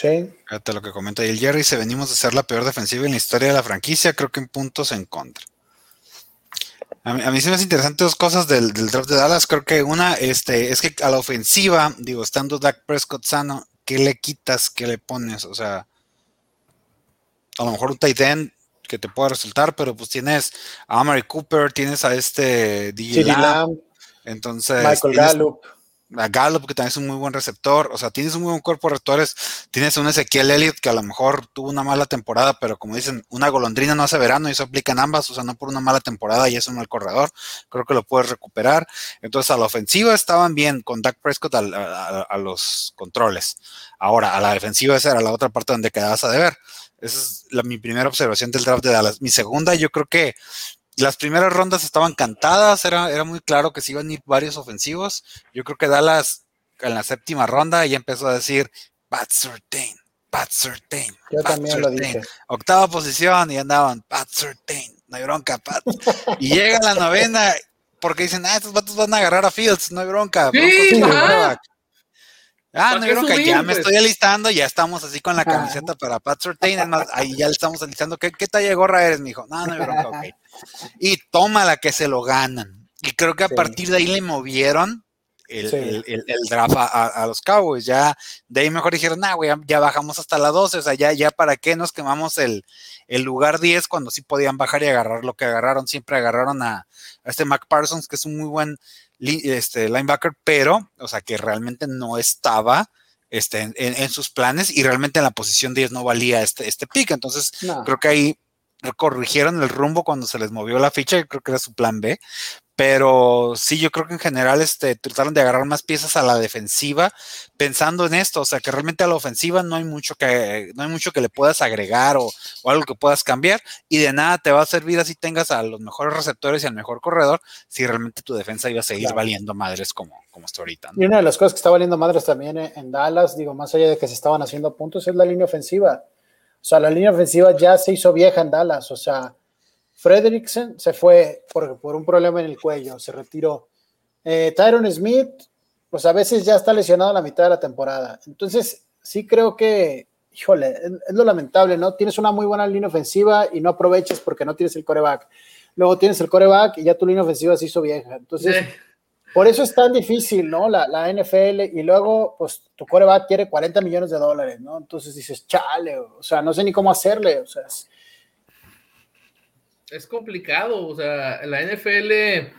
Sí. fíjate lo que comenta ahí el Jerry, se venimos de ser la peor defensiva en la historia de la franquicia, creo que en puntos en contra. A mí, a mí se me hace interesante dos cosas del, del draft de Dallas. Creo que una este, es que a la ofensiva, digo, estando Dak Prescott sano, ¿qué le quitas? ¿Qué le pones? O sea, a lo mejor un tight end que te pueda resultar, pero pues tienes a Amari Cooper, tienes a este DJ Lamb, Lamb, entonces Michael tienes Gallup. A Gallup, que también es un muy buen receptor, o sea, tienes un muy buen cuerpo de receptores, tienes un Ezequiel Elliott que a lo mejor tuvo una mala temporada, pero como dicen, una golondrina no hace verano y eso aplica en ambas, o sea, no por una mala temporada y es un mal corredor, creo que lo puedes recuperar. Entonces, a la ofensiva estaban bien con Dak Prescott a, los controles. Ahora, a la defensiva esa era la otra parte donde quedabas a deber. Esa es mi primera observación del draft de Dallas. Mi segunda, yo creo que las primeras rondas estaban cantadas, era, era muy claro que se iban a ir varios ofensivos. Yo creo que Dallas en la séptima ronda ya empezó a decir Pat Surtain, Pat Surtain. Yo Pat también lo Surtain". dije. Octava posición y andaban Pat Surtain, no hay bronca, Pat. Y llega la novena porque dicen, ah, estos vatos van a agarrar a Fields, no hay bronca. Sí, Broncos tienen ajá. quarterback". Ah, ¿Para no bronca, subir, ya me estoy alistando, ya estamos así con la camiseta para Pat Surtain, es más, ahí ya le estamos alistando. ¿Qué, qué talla de gorra eres, mijo? No, no hay bronca, ok. Y toma la que se lo ganan. Y creo que a Sí. partir de ahí le movieron el, Sí. el- el- el draft a, los Cowboys. Ya de ahí mejor dijeron, nah, güey, ya, bajamos hasta la 12. O sea, ya, ya para qué nos quemamos el, el lugar 10 cuando sí podían bajar y agarrar lo que agarraron. Siempre agarraron a, a este Mac Parsons, que es un muy buen este, linebacker, pero, o sea, que realmente no estaba. Este, en sus planes y realmente en la posición 10 no valía este, este pick. Entonces, No. creo que ahí corrigieron el rumbo cuando se les movió la ficha, creo que era su plan B, pero sí, yo creo que en general este, trataron de agarrar más piezas a la defensiva pensando en esto, o sea, que realmente a la ofensiva no hay mucho que, no hay mucho que le puedas agregar o, o algo que puedas cambiar y de nada te va a servir así tengas a los mejores receptores y al mejor corredor si realmente tu defensa iba a seguir Claro. valiendo madres como, como está ahorita. ¿no? Y una de las cosas que está valiendo madres también en, en Dallas, digo, más allá de que se estaban haciendo puntos, es la línea ofensiva. O sea, la línea ofensiva ya se hizo vieja en Dallas. O sea, Frederickson se fue por, por un problema en el cuello, se retiró. Eh, Tyron Smith, pues a veces ya está lesionado a la mitad de la temporada. Entonces, sí creo que, híjole, es, lo lamentable, ¿no? Tienes una muy buena línea ofensiva y no aprovechas porque no tienes el coreback. Luego tienes el coreback y ya tu línea ofensiva se hizo vieja. Entonces. Por eso es tan difícil, ¿no? La, la NFL y luego, pues tu coreback quiere 40 millones de dólares, ¿no? Entonces dices, chale, o sea, no sé ni cómo hacerle, o sea. Es, es complicado, o sea, la NFL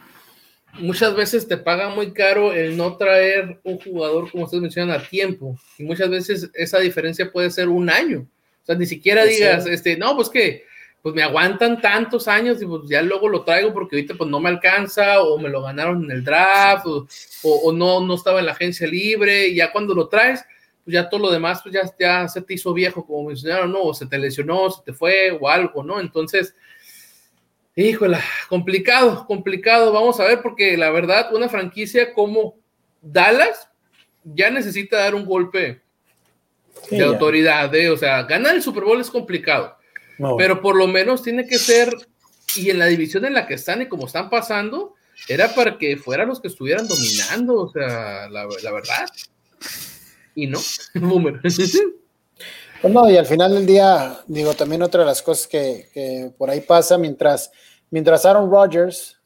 muchas veces te paga muy caro el no traer un jugador, como ustedes mencionan, a tiempo. Y muchas veces esa diferencia puede ser un año. O sea, ni siquiera digas, este, no, pues que, pues me aguantan tantos años y pues ya luego lo traigo porque ahorita pues no me alcanza o me lo ganaron en el draft o, o, no, no estaba en la agencia libre. Y ya cuando lo traes, pues ya todo lo demás, pues ya, ya se te hizo viejo, como mencionaron, ¿no? O se te lesionó, se te fue o algo, ¿no? Entonces, Híjola, complicado, complicado. Vamos a ver, porque la verdad, una franquicia como Dallas ya necesita dar un golpe de autoridad. ¿eh? O sea, ganar el Super Bowl es complicado, pero por lo menos tiene que ser, y en la división en la que están y como están pasando, era para que fueran los que estuvieran dominando, o sea, la, verdad. Y no, boomer. Pues no, y al final del día, digo, también otra de las cosas que, que por ahí pasa mientras Mientras Aaron Rodgers,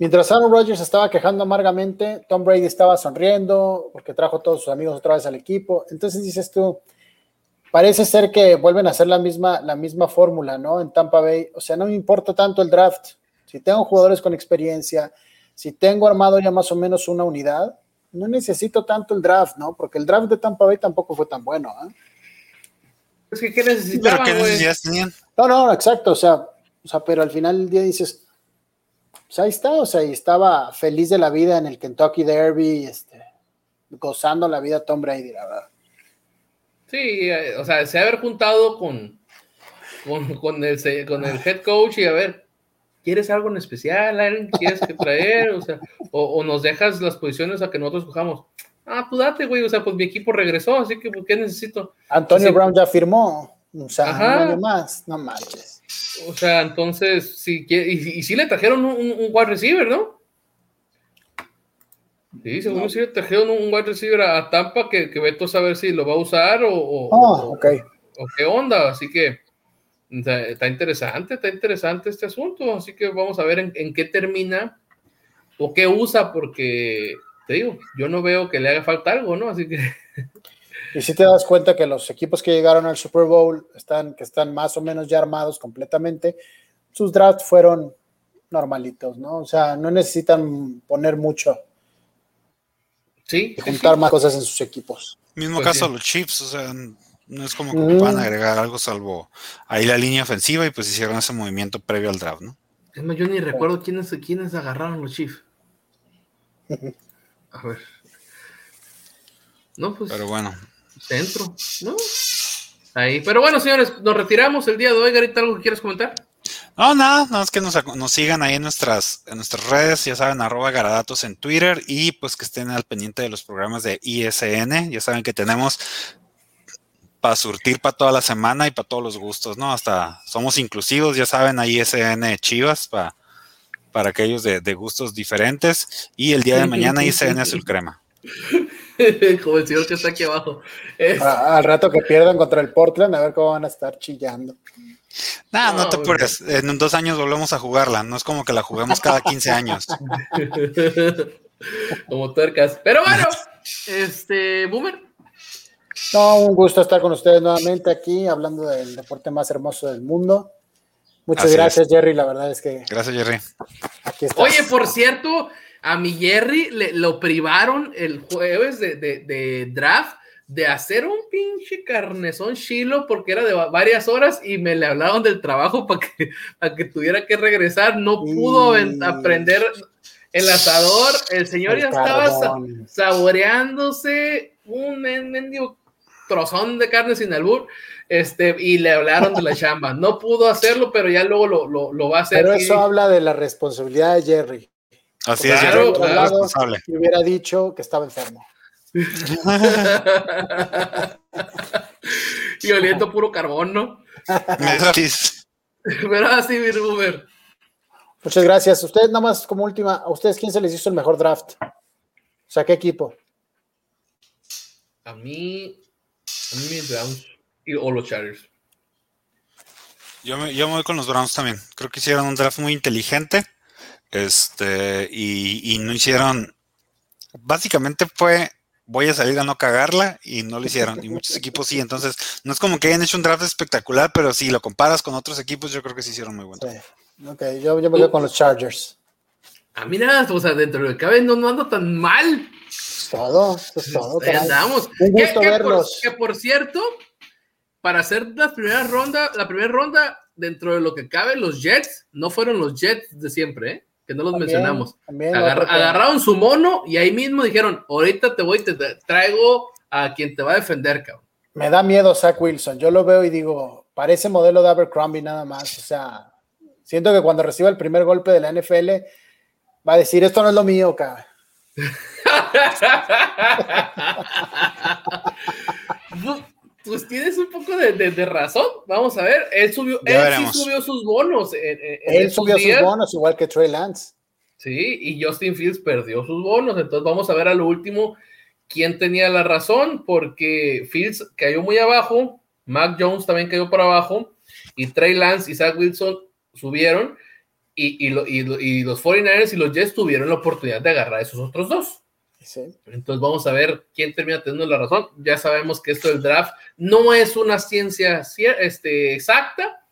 mientras Aaron Rodgers estaba quejando amargamente, Tom Brady estaba sonriendo porque trajo a todos sus amigos otra vez al equipo. Entonces dices tú, parece ser que vuelven a hacer la misma, la misma fórmula, ¿no? En Tampa Bay. O sea, no me importa tanto el draft. Si tengo jugadores con experiencia, si tengo armado ya más o menos una unidad, no necesito tanto el draft, ¿no? Porque el draft de Tampa Bay tampoco fue tan bueno, ¿eh? Es que, ¿qué necesitaban, ¿Pero qué necesidades tenían? No, no, exacto, o sea, o sea, pero al final del día dices, pues ahí está, o sea, y estaba feliz de la vida en el Kentucky Derby, este, gozando la vida Tom Brady, la verdad. Sí, eh, o sea, se haber juntado con, con, con, el, con el head coach y a ver, ¿quieres algo en especial? ¿Alguien quieres que traer? O sea, o, o, nos dejas las posiciones a que nosotros cojamos ah, pues date, güey, o sea, pues mi equipo regresó, así que, pues, ¿qué necesito? Antonio Brown ya firmó, o sea, un año más, no manches. O sea, entonces, sí, y, y sí le trajeron un, un, wide receiver, ¿no? Sí, según no. sí le trajeron un wide receiver a Tampa que, que Beto a saber si lo va a usar o, o, oh, okay. o, o qué onda, así que está interesante, está interesante este asunto, así que vamos a ver en, en qué termina o qué usa, porque te digo, yo no veo que le haga falta algo, ¿no? Así que. Y si te das cuenta que los equipos que llegaron al Super Bowl están, que están más o menos ya armados completamente, sus drafts fueron normalitos, ¿no? O sea, no necesitan poner mucho. Sí. Juntar más cosas en sus equipos. Mismo pues caso sí. los Chips, o sea, no es como que mm. van a agregar algo salvo ahí la línea ofensiva y pues hicieron ese movimiento previo al draft, ¿no? Es más, yo ni recuerdo quiénes, quiénes agarraron los Chiefs. A ver. No, pues. Pero bueno. Centro, ¿no? Ahí. Pero bueno, señores, nos retiramos el día de hoy. Garita, ¿algo que quieres comentar? No, nada, nada más que nos, nos, sigan ahí en nuestras, en nuestras redes, ya saben, arroba garadatos en Twitter y pues que estén al pendiente de los programas de ISN. Ya saben que tenemos para surtir para toda la semana y para todos los gustos, ¿no? Hasta somos inclusivos, ya saben, ahí ISN Chivas para para aquellos de, de, gustos diferentes. Y el día de mañana ICN Azul Crema. Como el señor que está aquí abajo. Es... al rato que pierdan contra el Portland, a ver cómo van a estar chillando. Nah, no, no te apures. En dos años volvemos a jugarla. No es como que la juguemos cada 15 años. como tuercas. Pero bueno, este, Boomer. No, un gusto estar con ustedes nuevamente aquí, hablando del deporte más hermoso del mundo. Muchas Así gracias, es. Jerry. La verdad es que. Gracias, Jerry. Aquí Oye, por cierto, a mi Jerry le, lo privaron el jueves de, de, de, draft de hacer un pinche carnezón chilo porque era de varias horas y me le hablaron del trabajo para que, para que tuviera que regresar. No pudo aprender el asador. El señor el ya carbón. estaba saboreándose un mendigo trozón de carne sin albur este, y le hablaron de la chamba. No pudo hacerlo, pero ya luego lo, lo, lo va a hacer. Pero eso y... habla de la responsabilidad de Jerry. Así es, Jerry. Claro, que hubiera dicho que estaba enfermo. y oliendo puro carbón, ¿no? pero así, mi Uber. Muchas gracias. Ustedes, nada más como última, ¿a ustedes quién se les hizo el mejor draft? O sea, ¿qué equipo? A mí, a mí mis Browns y, o los Chargers. Yo me, yo me voy con los Browns también. Creo que hicieron un draft muy inteligente. Este, y, y no hicieron. Básicamente fue voy a salir a no cagarla y no lo hicieron. Y muchos equipos sí. Entonces, no es como que hayan hecho un draft espectacular, pero si lo comparas con otros equipos, yo creo que sí hicieron muy bueno. Sí. Ok, yo, yo me voy con los Chargers. Ah, mira, o sea, dentro de lo que cabe no, no ando tan mal. Todo, eso es todo. Ahí andamos. Un gusto que, verlos. Por, que por cierto, para hacer la primera ronda, la primera ronda, dentro de lo que cabe, los Jets no fueron los Jets de siempre, ¿eh? Que no los También, mencionamos. también Agar- agarraron su mono y ahí mismo dijeron, ahorita te voy, te te traigo a quien te va a defender, cabrón. Me da miedo Zach Wilson. Yo lo veo y digo, parece modelo de Abercrombie nada más. O sea, siento que cuando reciba el primer golpe de la NFL va a decir, esto no es lo mío, cabrón. pues, tienes un poco de, de- de razón. Vamos a ver. Él subió, Ya él veremos. sí subió sus bonos. en- en- en Él subió sus bonos igual que Trey Lance. Sí, y Justin Fields perdió sus bonos. Entonces vamos a ver a lo último quién tenía la razón, porque Fields cayó muy abajo, Mac Jones también cayó por abajo, y Trey Lance y Zach Wilson subieron, y, y, lo- y lo- y los 49ers y los Jets tuvieron la oportunidad de agarrar a esos otros dos. Sí. Entonces vamos a ver quién termina teniendo la razón. Ya sabemos que esto del draft no es una ciencia este, exacta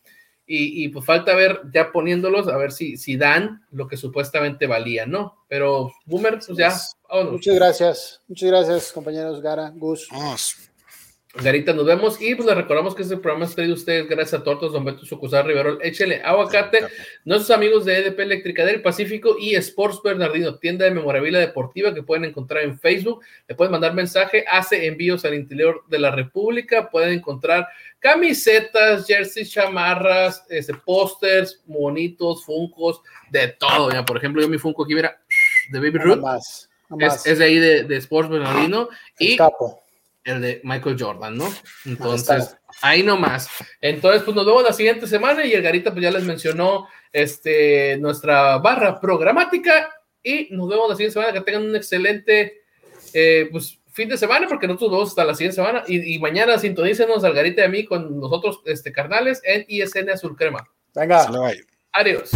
y, y, pues falta ver ya poniéndolos a ver si, si dan lo que supuestamente valía, ¿no? Pero Boomer, pues ya, vámonos. Muchas gracias. Muchas gracias, compañeros Gara, Gus. Vamos. Garita, nos vemos y pues les recordamos que este programa es traído a ustedes gracias a Tortas Don Beto Sucusar Riverol. Échele aguacate. Nuestros amigos de EDP Eléctrica del Pacífico y Sports Bernardino, tienda de memorabilia deportiva que pueden encontrar en Facebook. Le pueden mandar mensaje, hace envíos al interior de la República. Pueden encontrar camisetas, jerseys, chamarras, este, pósters, monitos, funcos, de todo. Por ejemplo, yo mi funko aquí, mira, de Baby Ruth, es, es de ahí de, de Sports Bernardino. Y capo. El de Michael Jordan, ¿no? Ahí Entonces, está. ahí nomás. Entonces, pues nos vemos la siguiente semana y el Garita pues ya les mencionó este, nuestra barra programática y nos vemos la siguiente semana. Que tengan un excelente eh, pues, fin de semana porque nosotros nos vemos hasta la siguiente semana y, y mañana sintonícenos al Garita y a mí con nosotros este, carnales en ISN Azul Crema. Venga. Adiós.